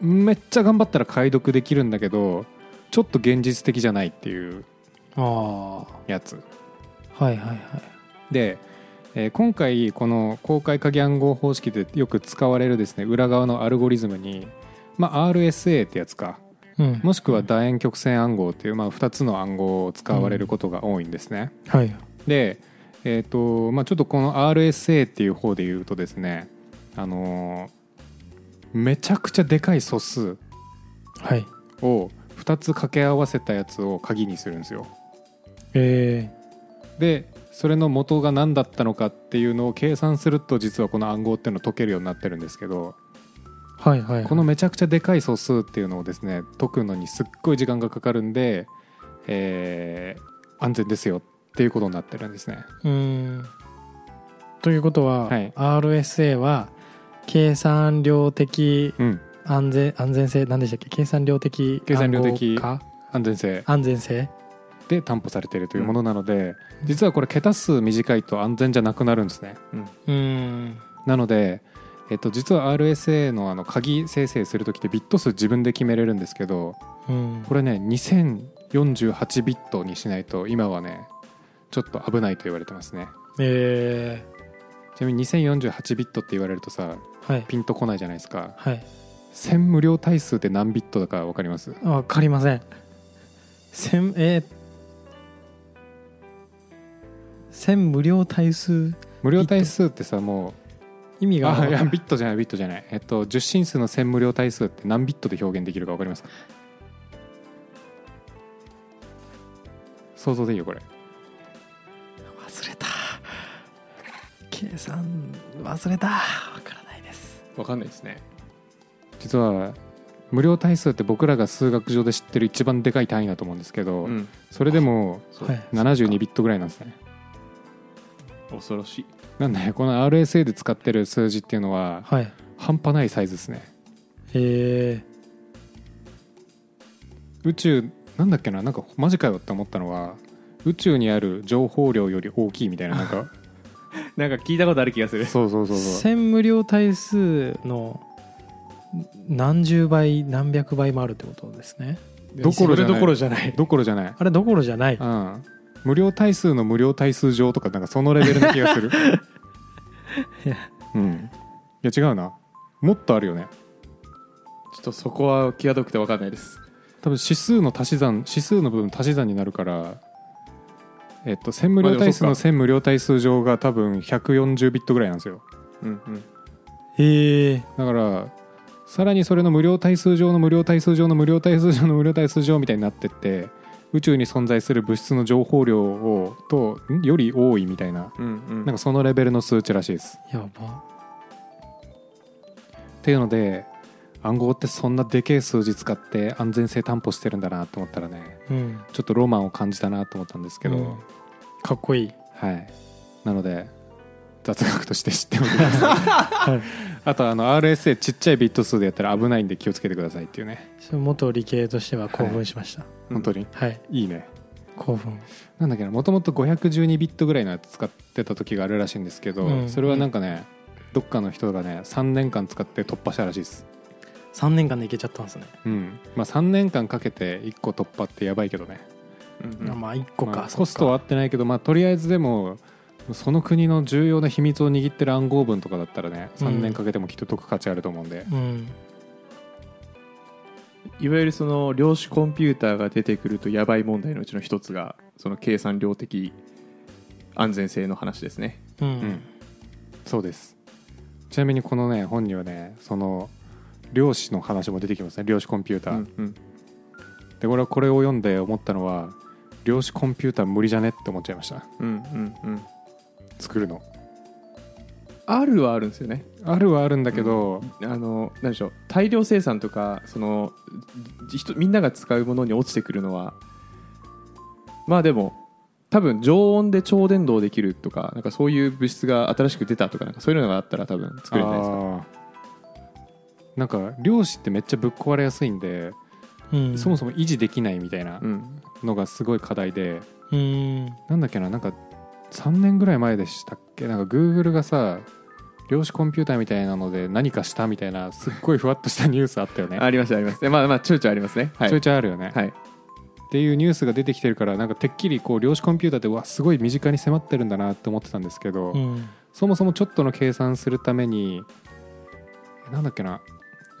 [SPEAKER 1] めっちゃ頑張ったら解読できるんだけどちょっと現実的じゃないっていう
[SPEAKER 3] あ
[SPEAKER 1] やつ。
[SPEAKER 3] あはいはいはい。
[SPEAKER 1] で、えー今回この公開鍵暗号方式でよく使われるですね裏側のアルゴリズムに、まあ、RSA ってやつか
[SPEAKER 3] うん。
[SPEAKER 1] もしくは楕円曲線暗号っていう、まあ、2つの暗号を使われることが多いんですね、
[SPEAKER 3] はい。
[SPEAKER 1] で、えーとまあ、ちょっとこの RSA っていう方で言うとですねあのーめちゃくちゃでかい素数
[SPEAKER 3] はい。
[SPEAKER 1] を2つ掛け合わせたやつを鍵にするんですよ。
[SPEAKER 3] え
[SPEAKER 1] でそれの元が何だったのかっていうのを計算すると実はこの暗号っていうのを解けるようになってるんですけど
[SPEAKER 3] ー、はいはい。
[SPEAKER 1] このめちゃくちゃでかい素数っていうのをですね解くのにすっごい時間がかかるんで、えー安全ですよっていうことになってるんですね。
[SPEAKER 3] うーん。ということは、
[SPEAKER 1] はい。
[SPEAKER 3] RSA は計算量的
[SPEAKER 1] うん。
[SPEAKER 3] 安全安全性何でしたっけ？計算量的
[SPEAKER 1] 計算量的安全性。
[SPEAKER 3] 安全性？
[SPEAKER 1] で担保されているというものなので、実はこれ桁数短いと安全じゃなくなるんですね。
[SPEAKER 3] うーん。
[SPEAKER 1] なので、えっと、実は RSA のあの鍵生成する時ってビット数自分で決めれるんですけど
[SPEAKER 3] うん。
[SPEAKER 1] これね2048ビットにしないと今はねちょっと危ないと言われてますね。
[SPEAKER 3] え
[SPEAKER 1] ちなみに2048ビットって言われるとさ
[SPEAKER 3] ー、はい。
[SPEAKER 1] ピンとこないじゃないですか。
[SPEAKER 3] はい。
[SPEAKER 1] 1000無料対数って何ビットだか分かります？
[SPEAKER 3] わかりません。千えー、千無料対数
[SPEAKER 1] 無料対数ってさも
[SPEAKER 3] 意味
[SPEAKER 1] うあいやビットじゃないビットじゃない。えっと10進数の1000無料対数って何ビットで表現できるか分かりますか？想像でいいよこれ。
[SPEAKER 3] 忘れた。計算忘れた。わからないです。
[SPEAKER 2] わかんないですね。
[SPEAKER 1] 実は無料対数って僕らが数学上で知ってる一番でかい単位だと思うんですけど、
[SPEAKER 2] うん。
[SPEAKER 1] それでも
[SPEAKER 2] そう
[SPEAKER 3] はい
[SPEAKER 1] 72ビットぐらいなんですね。
[SPEAKER 2] 恐ろしい
[SPEAKER 1] なんでこの RSA で使ってる数字っていうのは
[SPEAKER 3] はい。
[SPEAKER 1] 半端ないサイズですね。
[SPEAKER 3] え。
[SPEAKER 1] 宇宙なんだっけななんかマジかよって思ったのは宇宙にある情報量より大きいみたいななんか。
[SPEAKER 2] なんか聞いたことある気がする。
[SPEAKER 3] ー、
[SPEAKER 1] そうそうそうそう。
[SPEAKER 3] 千無料対数の何十倍何百倍もあるってことですね。
[SPEAKER 1] どころじゃない。
[SPEAKER 3] それどころじゃない。
[SPEAKER 1] どころじゃない。
[SPEAKER 3] あれどころじゃない。
[SPEAKER 1] うん無料対数の無料対数上とかなんかそのレベルな気がする。
[SPEAKER 3] いや。
[SPEAKER 1] うん。いや違うな。もっとあるよね。
[SPEAKER 2] ちょっとそこは際どくてわかんないです。
[SPEAKER 1] 多分指数の足し算指数の部分足し算になるからえっと1000無料対数の
[SPEAKER 2] まあでもそ
[SPEAKER 1] 1000無料対数上が多分140ビットぐらいなんですよ。
[SPEAKER 2] うんうん。
[SPEAKER 3] へえ。
[SPEAKER 1] だからさらにそれの無料対数上の無料対数上の無料対数上の無料対数上みたいになってって宇宙に存在する物質の情報量をとんより多いみたいな
[SPEAKER 2] うんうん。
[SPEAKER 1] なんかそのレベルの数値らしいです。
[SPEAKER 3] やば。
[SPEAKER 1] っていうので暗号ってそんなでけえ数字使って安全性担保してるんだなと思ったらね
[SPEAKER 3] うん。
[SPEAKER 1] ちょっとロマンを感じたなと思ったんですけど、
[SPEAKER 3] うん。かっこいい。
[SPEAKER 1] はい。なので雑学として知っておいてください。あとあの RSA ちっちゃいビット数でやったら危ないんで気をつけてくださいっていうね。
[SPEAKER 3] 元理系としては興奮しました。
[SPEAKER 1] 本当に？
[SPEAKER 3] はい、
[SPEAKER 1] いいね。
[SPEAKER 3] 興奮。
[SPEAKER 1] なんだっけなもともと512ビットぐらいのやつ使ってた時があるらしいんですけど、
[SPEAKER 3] うん
[SPEAKER 1] それはなんかねどっかの人がね3年間使って突破したらしいです。
[SPEAKER 3] 3年間でいけちゃったんですね、
[SPEAKER 1] うん。まあ3年間かけて1個突破ってやばいけどね。
[SPEAKER 2] うん
[SPEAKER 3] まあ1個か、
[SPEAKER 1] まあコストは合ってないけどまあとりあえずでもその国の重要な秘密を握ってる暗号文とかだったらね3年かけてもきっと解く価値あると思うんで、
[SPEAKER 3] うん。
[SPEAKER 2] いわゆるその量子コンピューターが出てくるとやばい問題のうちの一つがその計算量的安全性の話ですね。
[SPEAKER 3] うん、
[SPEAKER 1] うん。そうです。ちなみにこのね本にはねその量子の話も出てきますね。量子コンピューター、
[SPEAKER 2] うんうん。
[SPEAKER 1] で俺はこれを読んで思ったのは量子コンピューター無理じゃねって思っちゃいました。
[SPEAKER 2] うんうんうん
[SPEAKER 1] 作るの？
[SPEAKER 2] あるはあるんですよね。
[SPEAKER 1] あるはあるんだけど、
[SPEAKER 2] あの何でしょう。大量生産とかそのみんなが使うものに落ちてくるのはまあでも多分常温で超伝導できるとかなんかそういう物質が新しく出たとかなんかそういうのがあったら多分作れるんじゃないですか。
[SPEAKER 1] なんか量子ってめっちゃぶっ壊れやすいんで、
[SPEAKER 3] うん、
[SPEAKER 1] そもそも維持できないみたいな
[SPEAKER 2] うん。
[SPEAKER 1] のがすごい課題で、
[SPEAKER 3] うん。
[SPEAKER 1] なんだっけななんか3年ぐらい前でしたっけ？なんか Google がさ量子コンピューターみたいなので何かしたみたいなすっごいふわっとしたニュースあったよね。
[SPEAKER 2] ありますあります。まあまあちょいちょいありますね。はい。
[SPEAKER 1] ちょいちょいあるよね、
[SPEAKER 2] はい。
[SPEAKER 1] っていうニュースが出てきてるからなんかてっきりこう量子コンピューターってうわすごい身近に迫ってるんだなって思ってたんですけど、
[SPEAKER 3] うん。
[SPEAKER 1] そもそもちょっとの計算するためになんだっけな？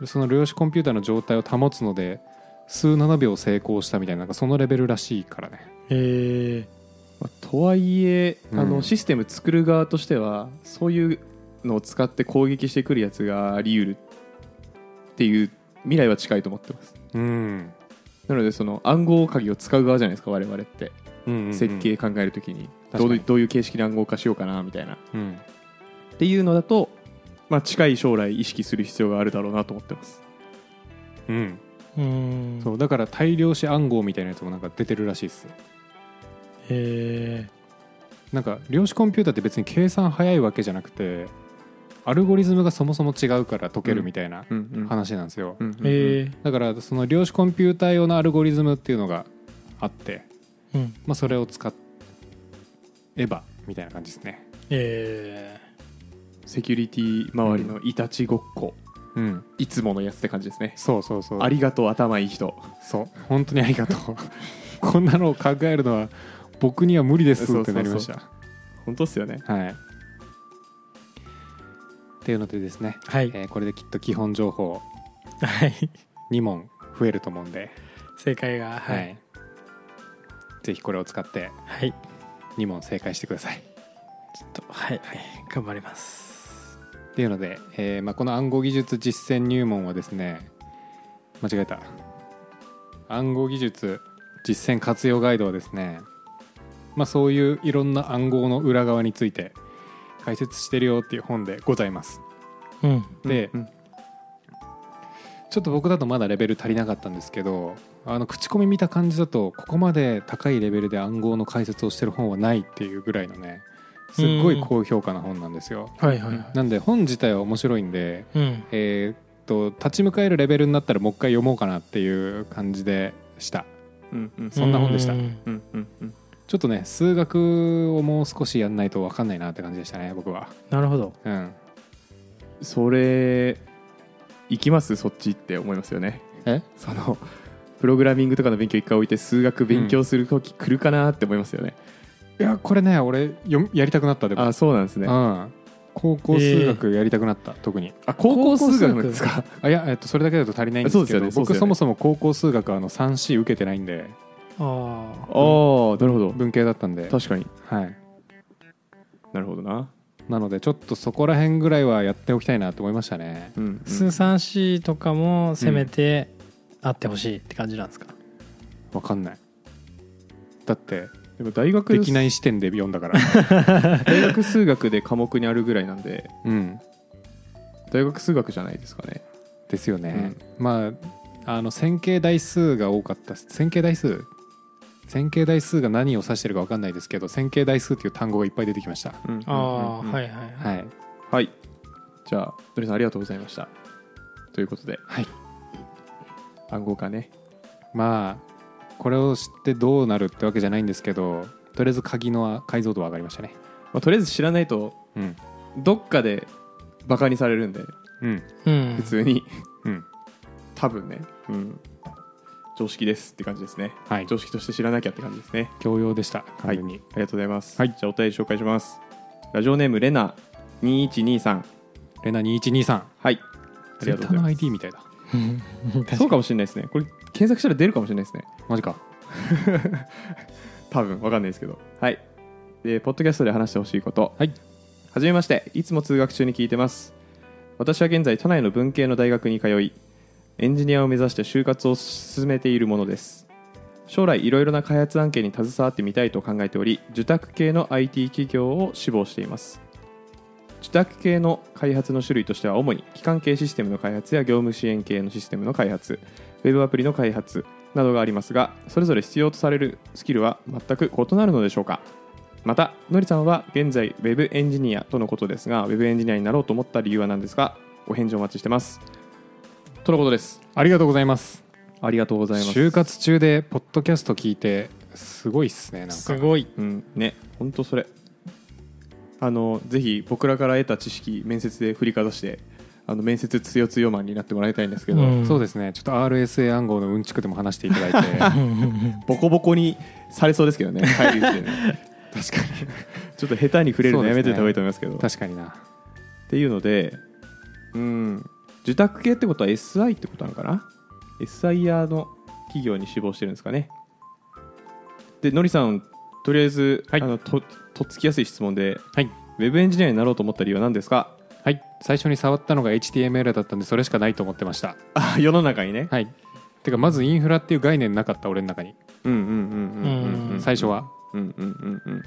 [SPEAKER 1] その量子コンピューターの状態を保つので数7秒成功したみたいななんかそのレベルらしいからね。
[SPEAKER 3] え
[SPEAKER 2] まあとはいえあ
[SPEAKER 1] うん。
[SPEAKER 2] のシステム作る側としてはそういうのを使って攻撃してくるやつがあり得るっていう未来は近いと思ってます。
[SPEAKER 1] うん。
[SPEAKER 2] なのでその暗号鍵を使う側じゃないですか我々って。
[SPEAKER 1] うんうんうん。
[SPEAKER 2] 設計考えるときに。どういうどういう形式で暗号化しようかなみたいな。っ
[SPEAKER 1] うん。
[SPEAKER 2] ていうのだと、まあ、近い将来意識する必要があるだろうなと思ってます。
[SPEAKER 1] うん。
[SPEAKER 3] ー、うん。
[SPEAKER 1] そうだから大量子暗号みたいなやつもなんか出てるらしいです
[SPEAKER 3] え
[SPEAKER 1] なんか量子コンピューターって別に計算早いわけじゃなくてアルゴリズムがそもそも違うから解けるみたいな話なんですよ、だからその量子コンピューター用のアルゴリズムっていうのがあって、
[SPEAKER 3] ー、うん。
[SPEAKER 1] まあ、それを使えばみたいな感じですね。
[SPEAKER 3] え
[SPEAKER 2] セキュリティ周りのいたちごっこ、
[SPEAKER 1] うん。
[SPEAKER 2] いつものやつって感じですね。
[SPEAKER 1] そうそうそう。
[SPEAKER 2] ありがとう頭いい人。
[SPEAKER 1] そう。本当にありがとう。こんなのを考えるのは僕には無理ですってなりました。
[SPEAKER 2] 本当っすよね。
[SPEAKER 1] はい。っていうのでですね、
[SPEAKER 3] ー、はい、
[SPEAKER 1] えーこれできっと基本情報
[SPEAKER 3] はい。
[SPEAKER 1] 2問増えると思うんで、
[SPEAKER 3] 正解が
[SPEAKER 1] は
[SPEAKER 3] はい。い、
[SPEAKER 1] ぜひこれを使って
[SPEAKER 3] はい、
[SPEAKER 1] 2問正解してください。
[SPEAKER 3] ちょっとはい、頑張ります。
[SPEAKER 1] っていうので、えーまあ、この暗号技術実践入門はですね間違えた。暗号技術実践活用ガイドはですね、まあ、そういういろんな暗号の裏側について解説してるよっていう本でございます。
[SPEAKER 3] うん。
[SPEAKER 1] で
[SPEAKER 2] うん
[SPEAKER 1] ちょっと僕だとまだレベル足りなかったんですけどあの口コミ見た感じだとここまで高いレベルで暗号の解説をしてる本はないっていうぐらいのねすっごい高評価な本なんですよ。
[SPEAKER 3] はいはいはい。
[SPEAKER 1] なんで本自体は面白いんで
[SPEAKER 3] うん。
[SPEAKER 1] えーっと立ち向かえるレベルになったらもう一回読もうかなっていう感じでした。
[SPEAKER 2] うんうん。
[SPEAKER 1] そんな本でした。
[SPEAKER 3] うん。
[SPEAKER 2] うんうんうん
[SPEAKER 1] ちょっとね数学をもう少しやんないと分かんないなって感じでしたね僕は。
[SPEAKER 3] なるほど。
[SPEAKER 1] うん。
[SPEAKER 2] それ行きます？そっちって思いますよね。
[SPEAKER 1] え？
[SPEAKER 2] そのプログラミングとかの勉強一回置いて数学勉強する時来るかなって思いますよね、
[SPEAKER 1] いやこれね俺よやりたくなったでも。
[SPEAKER 2] あそうなんですね。
[SPEAKER 1] うん。高校数学やりたくなった、特に。
[SPEAKER 2] あ高校数学ですか？
[SPEAKER 1] あ いや、えっと、それだけだと足りないんです
[SPEAKER 2] そう
[SPEAKER 1] けど
[SPEAKER 2] ですよねそうですよね。
[SPEAKER 1] 僕そもそも高校数学はあの 3C 受けてないんで
[SPEAKER 3] あ
[SPEAKER 2] ああ
[SPEAKER 3] あ
[SPEAKER 2] なるほど。
[SPEAKER 1] 文系だったんで。
[SPEAKER 2] 確かに。
[SPEAKER 1] はい。
[SPEAKER 2] なるほどな。
[SPEAKER 1] なのでちょっとそこら辺ぐらいはやっておきたいなと思いましたね。
[SPEAKER 2] うんうん。
[SPEAKER 3] スーサンシーとかもせめてあってほしいって感じなんですか、
[SPEAKER 1] わかんない。だって
[SPEAKER 2] でも大学
[SPEAKER 1] できない視点で読んだから。
[SPEAKER 2] 大学数学で科目にあるぐらいなんで。
[SPEAKER 1] うん。
[SPEAKER 2] 大学数学じゃないですかね。
[SPEAKER 1] ですよね、まああの線形代数が多かった線形代数線形代数が何を指してるか分かんないですけど線形代数っていう単語がいっぱい出てきました。
[SPEAKER 2] うん。うんうん。
[SPEAKER 3] はいはいはい、
[SPEAKER 1] はい。
[SPEAKER 2] はい。じゃあのりさんありがとうございました。ということで。
[SPEAKER 1] はい。
[SPEAKER 2] 暗号化ね。
[SPEAKER 1] まあこれを知ってどうなるってわけじゃないんですけどとりあえず鍵の解像度は上がりましたね。
[SPEAKER 2] まあ、とりあえず知らないと
[SPEAKER 1] うん。
[SPEAKER 2] どっかでバカにされるんで。
[SPEAKER 1] うん。
[SPEAKER 3] うん。
[SPEAKER 2] 普通に。
[SPEAKER 1] うん。
[SPEAKER 2] 多分ね、うん、常識ですって感じですね。
[SPEAKER 1] はい。
[SPEAKER 2] 常識として知らなきゃって感じですね。
[SPEAKER 1] 教養でした
[SPEAKER 2] はい。ありがとうございます、
[SPEAKER 1] はい。
[SPEAKER 2] じゃあお便り紹介します。ラジオネームレナ2123
[SPEAKER 1] レナ2123
[SPEAKER 2] はいあ
[SPEAKER 1] ツイッターの
[SPEAKER 2] りがとうございます。
[SPEAKER 1] ID みたいだ。
[SPEAKER 2] そうかもしれないですね。これ検索したら出るかもしれないですね。
[SPEAKER 1] マジか。
[SPEAKER 2] 多分わかんないですけど。はい。でポッドキャストで話してほしいこと。
[SPEAKER 1] はい。
[SPEAKER 2] はじめまして。いつも通学中に聞いてます。私は現在都内の文系の大学に通いエンジニアを目指して就活を進めているものです。将来いろいろな開発案件に携わってみたいと考えており受託系の IT 企業を志望しています。受託系の開発の種類としては主に機関系システムの開発や業務支援系のシステムの開発ウェブアプリの開発などがありますがそれぞれ必要とされるスキルは全く異なるのでしょうか？またのりさんは現在ウェブエンジニアとのことですがウェブエンジニアになろうと思った理由は何ですか？お返事お待ちしてます。とのことです。
[SPEAKER 1] ありがとうございます。
[SPEAKER 2] ありがとうございます。
[SPEAKER 1] 就活中でポッドキャスト聞いてすごいっすねなんか。
[SPEAKER 3] すごい。
[SPEAKER 2] うん。ね本当それ。あのぜひ僕らから得た知識面接で振りかざしてあの面接強強マンになってもらいたいんですけど、
[SPEAKER 3] うん。
[SPEAKER 1] そうですね。ちょっと RSA 暗号のうんちくでも話していただいて。
[SPEAKER 2] ボコボコにされそうですけどね入る時点で 確かに。ちょっと下手に触れるのやめてた方がいいと思いますけど。
[SPEAKER 1] 確かにな。
[SPEAKER 2] っていうのでうん受託系ってことは SI ってことなのかな？SIR の企業に志望してるんですかね？でのりさんとりあえず、
[SPEAKER 1] はい。
[SPEAKER 2] あのととっつきやすい質問で
[SPEAKER 1] はい。
[SPEAKER 2] ウェブエンジニアになろうと思った理由は何ですか？
[SPEAKER 1] はい。最初に触ったのが HTML だったんでそれしかないと思ってました。
[SPEAKER 2] あ世の中にね。
[SPEAKER 1] はい。てかまずインフラっていう概念なかった俺の中に。
[SPEAKER 2] うんうんうんうんうんうん。
[SPEAKER 1] 最初は。
[SPEAKER 2] うんうんうんうん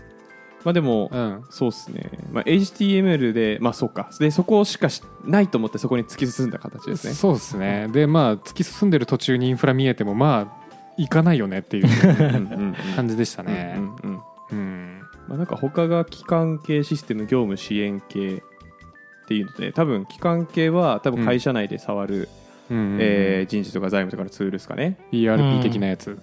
[SPEAKER 2] まあでも、
[SPEAKER 1] うん。
[SPEAKER 2] そうっすね、まあ、HTML でまあそうか。でそこしかしないと思ってそこに突き進んだ形ですね。
[SPEAKER 1] そうですね。でまあ突き進んでる途中にインフラ見えてもまあ行かないよねっていう感じでした
[SPEAKER 2] う
[SPEAKER 1] ね
[SPEAKER 2] んうんうん。
[SPEAKER 1] うん。
[SPEAKER 2] まあ、なんか他が機関系システム業務支援系っていうので多分機関系は多分会社内で触る、
[SPEAKER 1] うん。うん
[SPEAKER 2] えー人事とか財務とかのツールですかね、
[SPEAKER 1] ERP 的なやつ。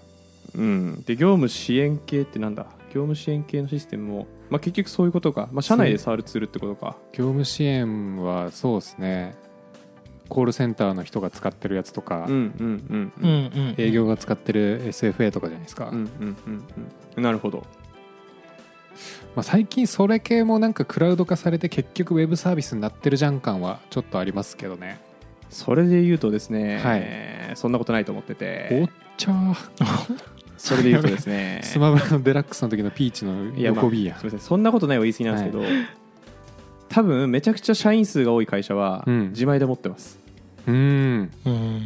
[SPEAKER 2] うん、で業務支援系ってなんだ？業務支援系のシステムも、まあ、結局そういうことか、まあ、社内で触るツールってことか。
[SPEAKER 1] 業務支援はそうですね。コールセンターの人が使ってるやつとか、
[SPEAKER 2] うんうんうん
[SPEAKER 3] うん。うん
[SPEAKER 1] 営業が使ってる SFA とかじゃないですか、
[SPEAKER 2] うんうんうんうん。なるほど。
[SPEAKER 1] まあ、最近それ系もなんかクラウド化されて結局ウェブサービスになってるじゃん感はちょっとありますけどね。
[SPEAKER 2] それで言うとですね、
[SPEAKER 1] はい。
[SPEAKER 2] そんなことないと思って
[SPEAKER 1] お
[SPEAKER 2] て
[SPEAKER 1] っちゃー
[SPEAKER 2] それで言うとですね。
[SPEAKER 1] スマブラのデラックスの時のピーチの
[SPEAKER 2] いや、まあ、
[SPEAKER 1] 横 B や。
[SPEAKER 2] すみません。そんなことないは言い過ぎなんですけど、多分めちゃくちゃ社員数が多い会社は
[SPEAKER 1] うん。
[SPEAKER 2] 自前で持ってます、
[SPEAKER 1] うーん。
[SPEAKER 3] うん。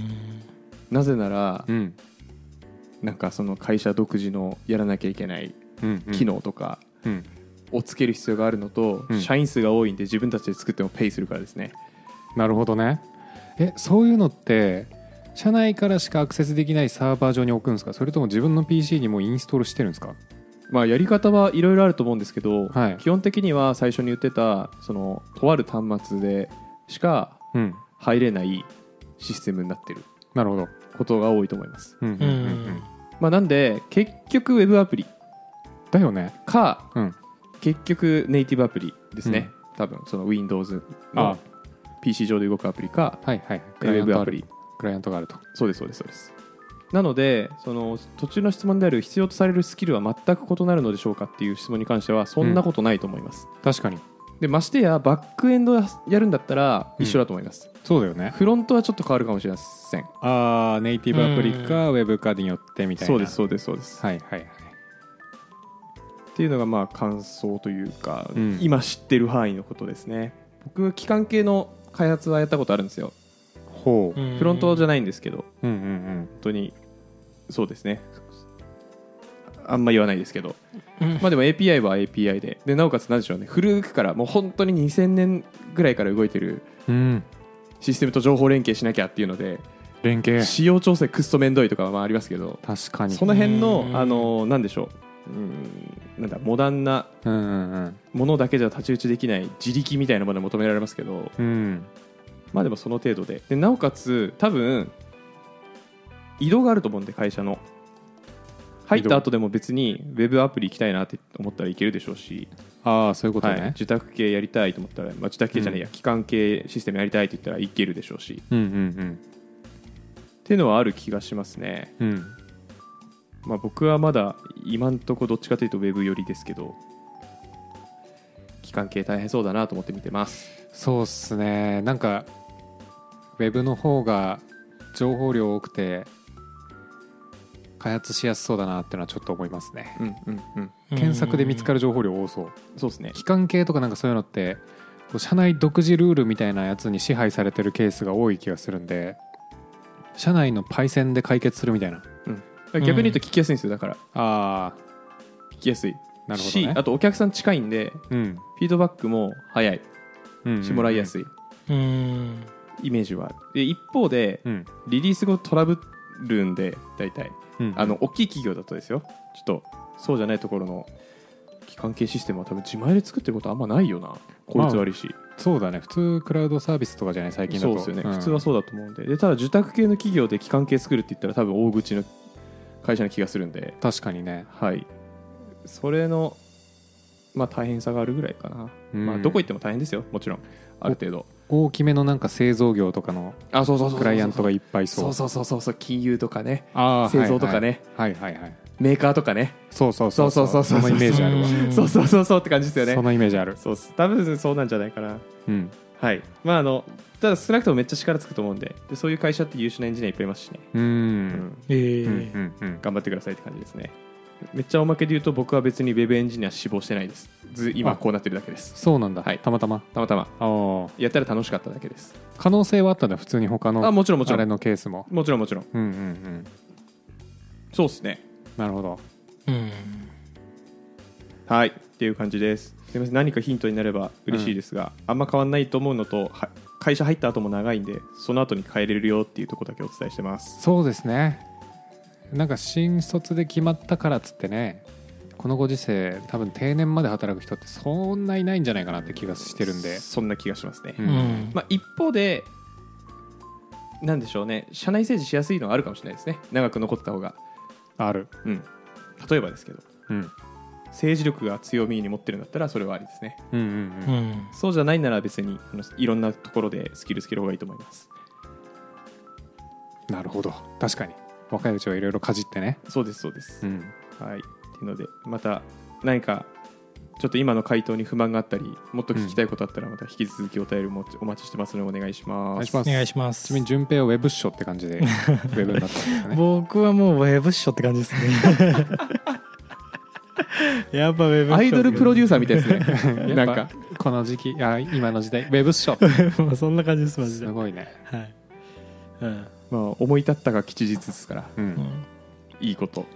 [SPEAKER 2] なぜなら
[SPEAKER 1] うん。
[SPEAKER 2] なんかその会社独自のやらなきゃいけない機能とか
[SPEAKER 1] うん。
[SPEAKER 2] をつける必要があるのと、
[SPEAKER 1] うん。
[SPEAKER 2] 社員数が多いんで自分たちで作ってもペイするからですね。
[SPEAKER 1] なるほどね。えそういうのって社内からしかアクセスできないサーバー上に置くんですか？それとも自分の PC にもインストールしてるんですか？
[SPEAKER 2] まあやり方はいろいろあると思うんですけど、
[SPEAKER 1] はい。
[SPEAKER 2] 基本的には最初に言ってたそのとある端末でしか
[SPEAKER 1] うん。
[SPEAKER 2] 入れないシステムになってる
[SPEAKER 1] なるほど。
[SPEAKER 2] ことが多いと思います、
[SPEAKER 1] うんうんうんうん。
[SPEAKER 2] まあ、なんで結局ウェブアプリ
[SPEAKER 1] だよね。
[SPEAKER 2] か
[SPEAKER 1] うん。
[SPEAKER 2] 結局ネイティブアプリですね、多分その Windows
[SPEAKER 1] あ。
[SPEAKER 2] の PC 上で動くアプリか
[SPEAKER 1] はいはい。
[SPEAKER 2] ウェブアプリ
[SPEAKER 1] クライアントがあると。
[SPEAKER 2] そうですそうですそうです。なのでその途中の質問である必要とされるスキルは全く異なるのでしょうかっていう質問に関してはそんなことないと思います、
[SPEAKER 1] 確かに。
[SPEAKER 2] でましてやバックエンドやるんだったら
[SPEAKER 1] うん。
[SPEAKER 2] 一緒だと思います、
[SPEAKER 1] そうだよね。
[SPEAKER 2] フロントはちょっと変わるかもしれません。
[SPEAKER 1] ああネイティブアプリかウェブかによってみたいな。
[SPEAKER 2] そうですそうですそうです、
[SPEAKER 1] はいはいはい。
[SPEAKER 2] っていうのがまあ感想というか、
[SPEAKER 1] うん。
[SPEAKER 2] 今知ってる範囲のことですね。僕は機関系の開発はやったことあるんですよ
[SPEAKER 1] ほう
[SPEAKER 3] うん。
[SPEAKER 2] フロントじゃないんですけど
[SPEAKER 1] うんうん
[SPEAKER 2] 本当にそうですね。あんま言わないですけど、
[SPEAKER 3] うん。
[SPEAKER 2] まあでも API は API で。でなおかつ何でしょうね。古くからもう本当に2000年ぐらいから動いてる
[SPEAKER 1] うん。うん
[SPEAKER 2] システムと情報連携しなきゃっていうので
[SPEAKER 1] 連携。
[SPEAKER 2] 仕様調整くっそめんどいとかはまあありますけど
[SPEAKER 1] 確かに。
[SPEAKER 2] その辺の
[SPEAKER 3] うん。
[SPEAKER 2] あのなんでしょう。うんなんだモダンな
[SPEAKER 1] うんうん
[SPEAKER 2] ものだけじゃ太刀打ちできない自力みたいなものが求められますけど
[SPEAKER 1] うんうん
[SPEAKER 2] まあでもその程度で。でなおかつ多分移動があると思うんで会社の。入った後でも別にウェブアプリ行きたいなって思ったらいけるでしょうし、
[SPEAKER 1] ああそういうこと
[SPEAKER 2] はい、
[SPEAKER 1] ね
[SPEAKER 2] 受託系やりたいと思ったら、まあ、受託系じゃないや、機関系システムやりたいって言ったらいけるでしょうし。
[SPEAKER 1] うんうん
[SPEAKER 2] っていうのはある気がしますね、
[SPEAKER 1] うんうん。
[SPEAKER 2] まあ、僕はまだ今んとこどっちかというとウェブ寄りですけど。機関系大変そうだなと思って見てます。
[SPEAKER 1] そうっすね。なんかウェブの方が情報量多くて開発しやすそうだなっていうのはちょっと思いますね。
[SPEAKER 2] うんうんうん。
[SPEAKER 1] 検索で見つか
[SPEAKER 3] る
[SPEAKER 1] る情報量多そう。
[SPEAKER 2] そうですね。
[SPEAKER 1] 機関系とかなんかそういうのってこう社内独自ルールみたいなやつに支配されてるケースが多い気がするんで社内のパイセンで解決するみたいな。
[SPEAKER 2] 逆に言うと聞きやすいんですよだから。
[SPEAKER 1] あ
[SPEAKER 2] 聞きやすい。
[SPEAKER 1] あなるほど
[SPEAKER 2] し
[SPEAKER 1] ね
[SPEAKER 2] あとお客さん近いんで
[SPEAKER 1] うん。
[SPEAKER 2] フィードバックも早い。
[SPEAKER 1] うん
[SPEAKER 2] しもらいやす
[SPEAKER 1] い
[SPEAKER 2] い。
[SPEAKER 3] うん
[SPEAKER 2] イメージは。あるで一方で
[SPEAKER 1] うん。
[SPEAKER 2] リリース後トラブるんで大体。
[SPEAKER 1] うん。
[SPEAKER 2] あの大きい企業だとですよ。ちょっとそうじゃないところの機関系システムは多分自前で作ってることあんまないよな。効率悪いし、
[SPEAKER 1] そうだね。普通クラウドサービスとかじゃない最近だと。
[SPEAKER 2] そうですよね、
[SPEAKER 1] ん。
[SPEAKER 2] 普通はそうだと思うんで。でただ受託系の企業で機関系作るって言ったら多分大口の会社な気がするんで。
[SPEAKER 1] 確かにね。
[SPEAKER 2] はい。それのまあ大変さがあるぐらいかな、
[SPEAKER 1] うん。
[SPEAKER 2] まあどこ行っても大変ですよ。もちろん。ある程度
[SPEAKER 1] 大きめのなんか製造業とかの
[SPEAKER 2] あそうそうそうそう
[SPEAKER 1] クライアントがいっぱいそ
[SPEAKER 2] そううそうそうそうそう。金融とかね。製造とかね。
[SPEAKER 1] はいはいはい。はい
[SPEAKER 2] メーカーとかね。
[SPEAKER 1] そうそう
[SPEAKER 2] そうそう。そうそう
[SPEAKER 1] そのイメージあるわ。
[SPEAKER 3] う ん
[SPEAKER 2] そうそうそうそうって感じですよね。
[SPEAKER 1] そのイメージある。
[SPEAKER 2] そう多分そうなんじゃないかな。
[SPEAKER 1] うん。
[SPEAKER 2] はい。まああのただ少なくともめっちゃ力つくと思うんで。でそういう会社って優秀なエンジニアいっぱいいますしね、
[SPEAKER 1] う
[SPEAKER 2] うん。ん
[SPEAKER 3] ええ
[SPEAKER 1] うんうんうん。
[SPEAKER 2] 頑張ってくださいって感じですねめっちゃおまけで言うと僕は別にウェブエンジニア志望してないです。ず今
[SPEAKER 1] あ
[SPEAKER 2] こうなってるだけです。
[SPEAKER 1] そうなんだ、
[SPEAKER 2] はい。
[SPEAKER 1] たまたま。
[SPEAKER 2] たまたま。
[SPEAKER 1] ああ
[SPEAKER 2] やったら楽しかっただけです。
[SPEAKER 1] 可能性はあったんだ普通に他の
[SPEAKER 2] あもちろんもちろん。
[SPEAKER 1] あれのケースも。
[SPEAKER 2] もちろんもちろん。
[SPEAKER 1] うんうんうん。
[SPEAKER 2] そうですね。
[SPEAKER 1] なるほど。
[SPEAKER 3] うん。
[SPEAKER 2] はい。っていう感じです。すみません。何かヒントになれば嬉しいですが、あんま変わんないと思うのとは会社入った後も長いんでその後に変えれるよっていうところだけお伝えしてます。
[SPEAKER 1] そうですねなんか新卒で決まったからっつってねこのご時世多分定年まで働く人ってそんないないんじゃないかなって気がしてるんで、
[SPEAKER 2] そんな気がしますね、
[SPEAKER 1] う
[SPEAKER 3] うん。ん
[SPEAKER 2] まあ、一方でなんでしょうね。社内政治しやすいのはあるかもしれないですね。長く残ってた方が、
[SPEAKER 1] ある。
[SPEAKER 2] うん、例えばですけど
[SPEAKER 1] うん。
[SPEAKER 2] 政治力が強みに持ってるんだったらそれはありですね。
[SPEAKER 1] うんうん
[SPEAKER 3] う
[SPEAKER 1] うん。
[SPEAKER 3] ん
[SPEAKER 2] そうじゃないなら別にあのいろんなところでスキルつける方がいいと思います。
[SPEAKER 1] なるほど。確かに若いうちはいろいろかじってね。
[SPEAKER 2] そうですそうです、
[SPEAKER 1] うん。
[SPEAKER 2] はい。っていうのでまた何かちょっと今の回答に不満があったりもっと聞きたいことあったらまた引き続きお便りもお待ちしてますのでお願いします。
[SPEAKER 1] お願いします。
[SPEAKER 3] お願いします
[SPEAKER 1] ちなみに順平はウェブっしょって感じで ウェブになったんですかね。
[SPEAKER 3] 僕はもうウェブっしょって感じですね。やっぱウェブっしょ
[SPEAKER 2] アイドルプロデューサーみたいですね。
[SPEAKER 1] な
[SPEAKER 2] なんんか
[SPEAKER 1] かこの時期あ今の時代ウェブっしょ
[SPEAKER 3] そんな感じですマジで。
[SPEAKER 1] すごいね。
[SPEAKER 3] はい。うん
[SPEAKER 2] まあ思い立ったが吉日ですから。
[SPEAKER 1] う
[SPEAKER 3] うん。ん
[SPEAKER 2] いいこと。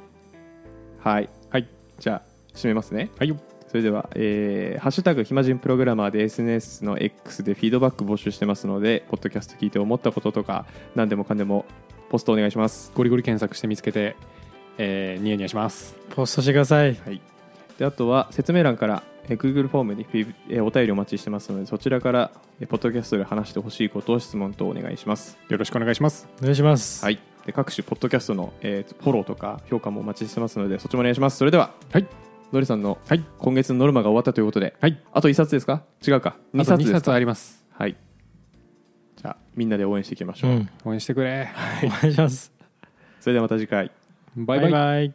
[SPEAKER 2] はい。
[SPEAKER 1] はい。
[SPEAKER 2] じゃあ締めますね。
[SPEAKER 1] はいよ。
[SPEAKER 2] それでは、えーハッシュタグ暇人プログラマーで SNS の X でフィードバック募集してますので、ポッドキャスト聞いて思ったこととか、何でもかんでもポストお願いします。
[SPEAKER 1] ゴリゴリ検索して見つけて、えー、ニヤニヤします。
[SPEAKER 3] ポストしてください。
[SPEAKER 2] はい。で、あとは説明欄から、えー Google フォームにえーお便りお待ちしてますので、そちらから、えーポッドキャストで話してほしいことを質問とお願いします。
[SPEAKER 1] よろしくお願いします。
[SPEAKER 3] お願いします。
[SPEAKER 2] はい。で各種ポッドキャストの、えーフォローとか評価もお待ちしてますので、そっちもお願いします。それでは、
[SPEAKER 1] はい。
[SPEAKER 2] のりさんの
[SPEAKER 1] はい。
[SPEAKER 2] 今月のノルマが終わったということで、
[SPEAKER 1] はい。
[SPEAKER 2] あと1冊ですか？違うか。2
[SPEAKER 1] あと2
[SPEAKER 2] 冊ですか？
[SPEAKER 1] 冊あります。
[SPEAKER 2] はい。じゃあ、みんなで応援していきましょう。
[SPEAKER 3] うん。
[SPEAKER 1] 応援してくれ。
[SPEAKER 3] お願いします。
[SPEAKER 2] それではまた次回。
[SPEAKER 1] バイ。バイ
[SPEAKER 3] バイ。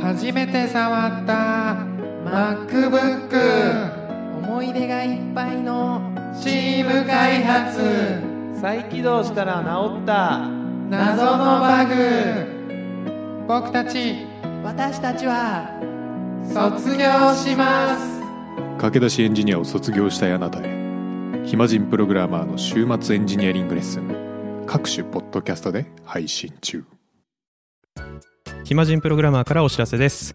[SPEAKER 4] 初めて触った MacBook 思い出がいっぱいの。チーム開発。
[SPEAKER 5] 再起動したら治った。
[SPEAKER 4] 謎のバグ。僕たち。私たちは。卒業します。
[SPEAKER 1] 駆け出しエンジニアを卒業したいあなたへ。暇人プログラマーの週末エンジニアリングレッスン。各種ポッドキャストで配信中。
[SPEAKER 2] 暇人プログラマーからお知らせです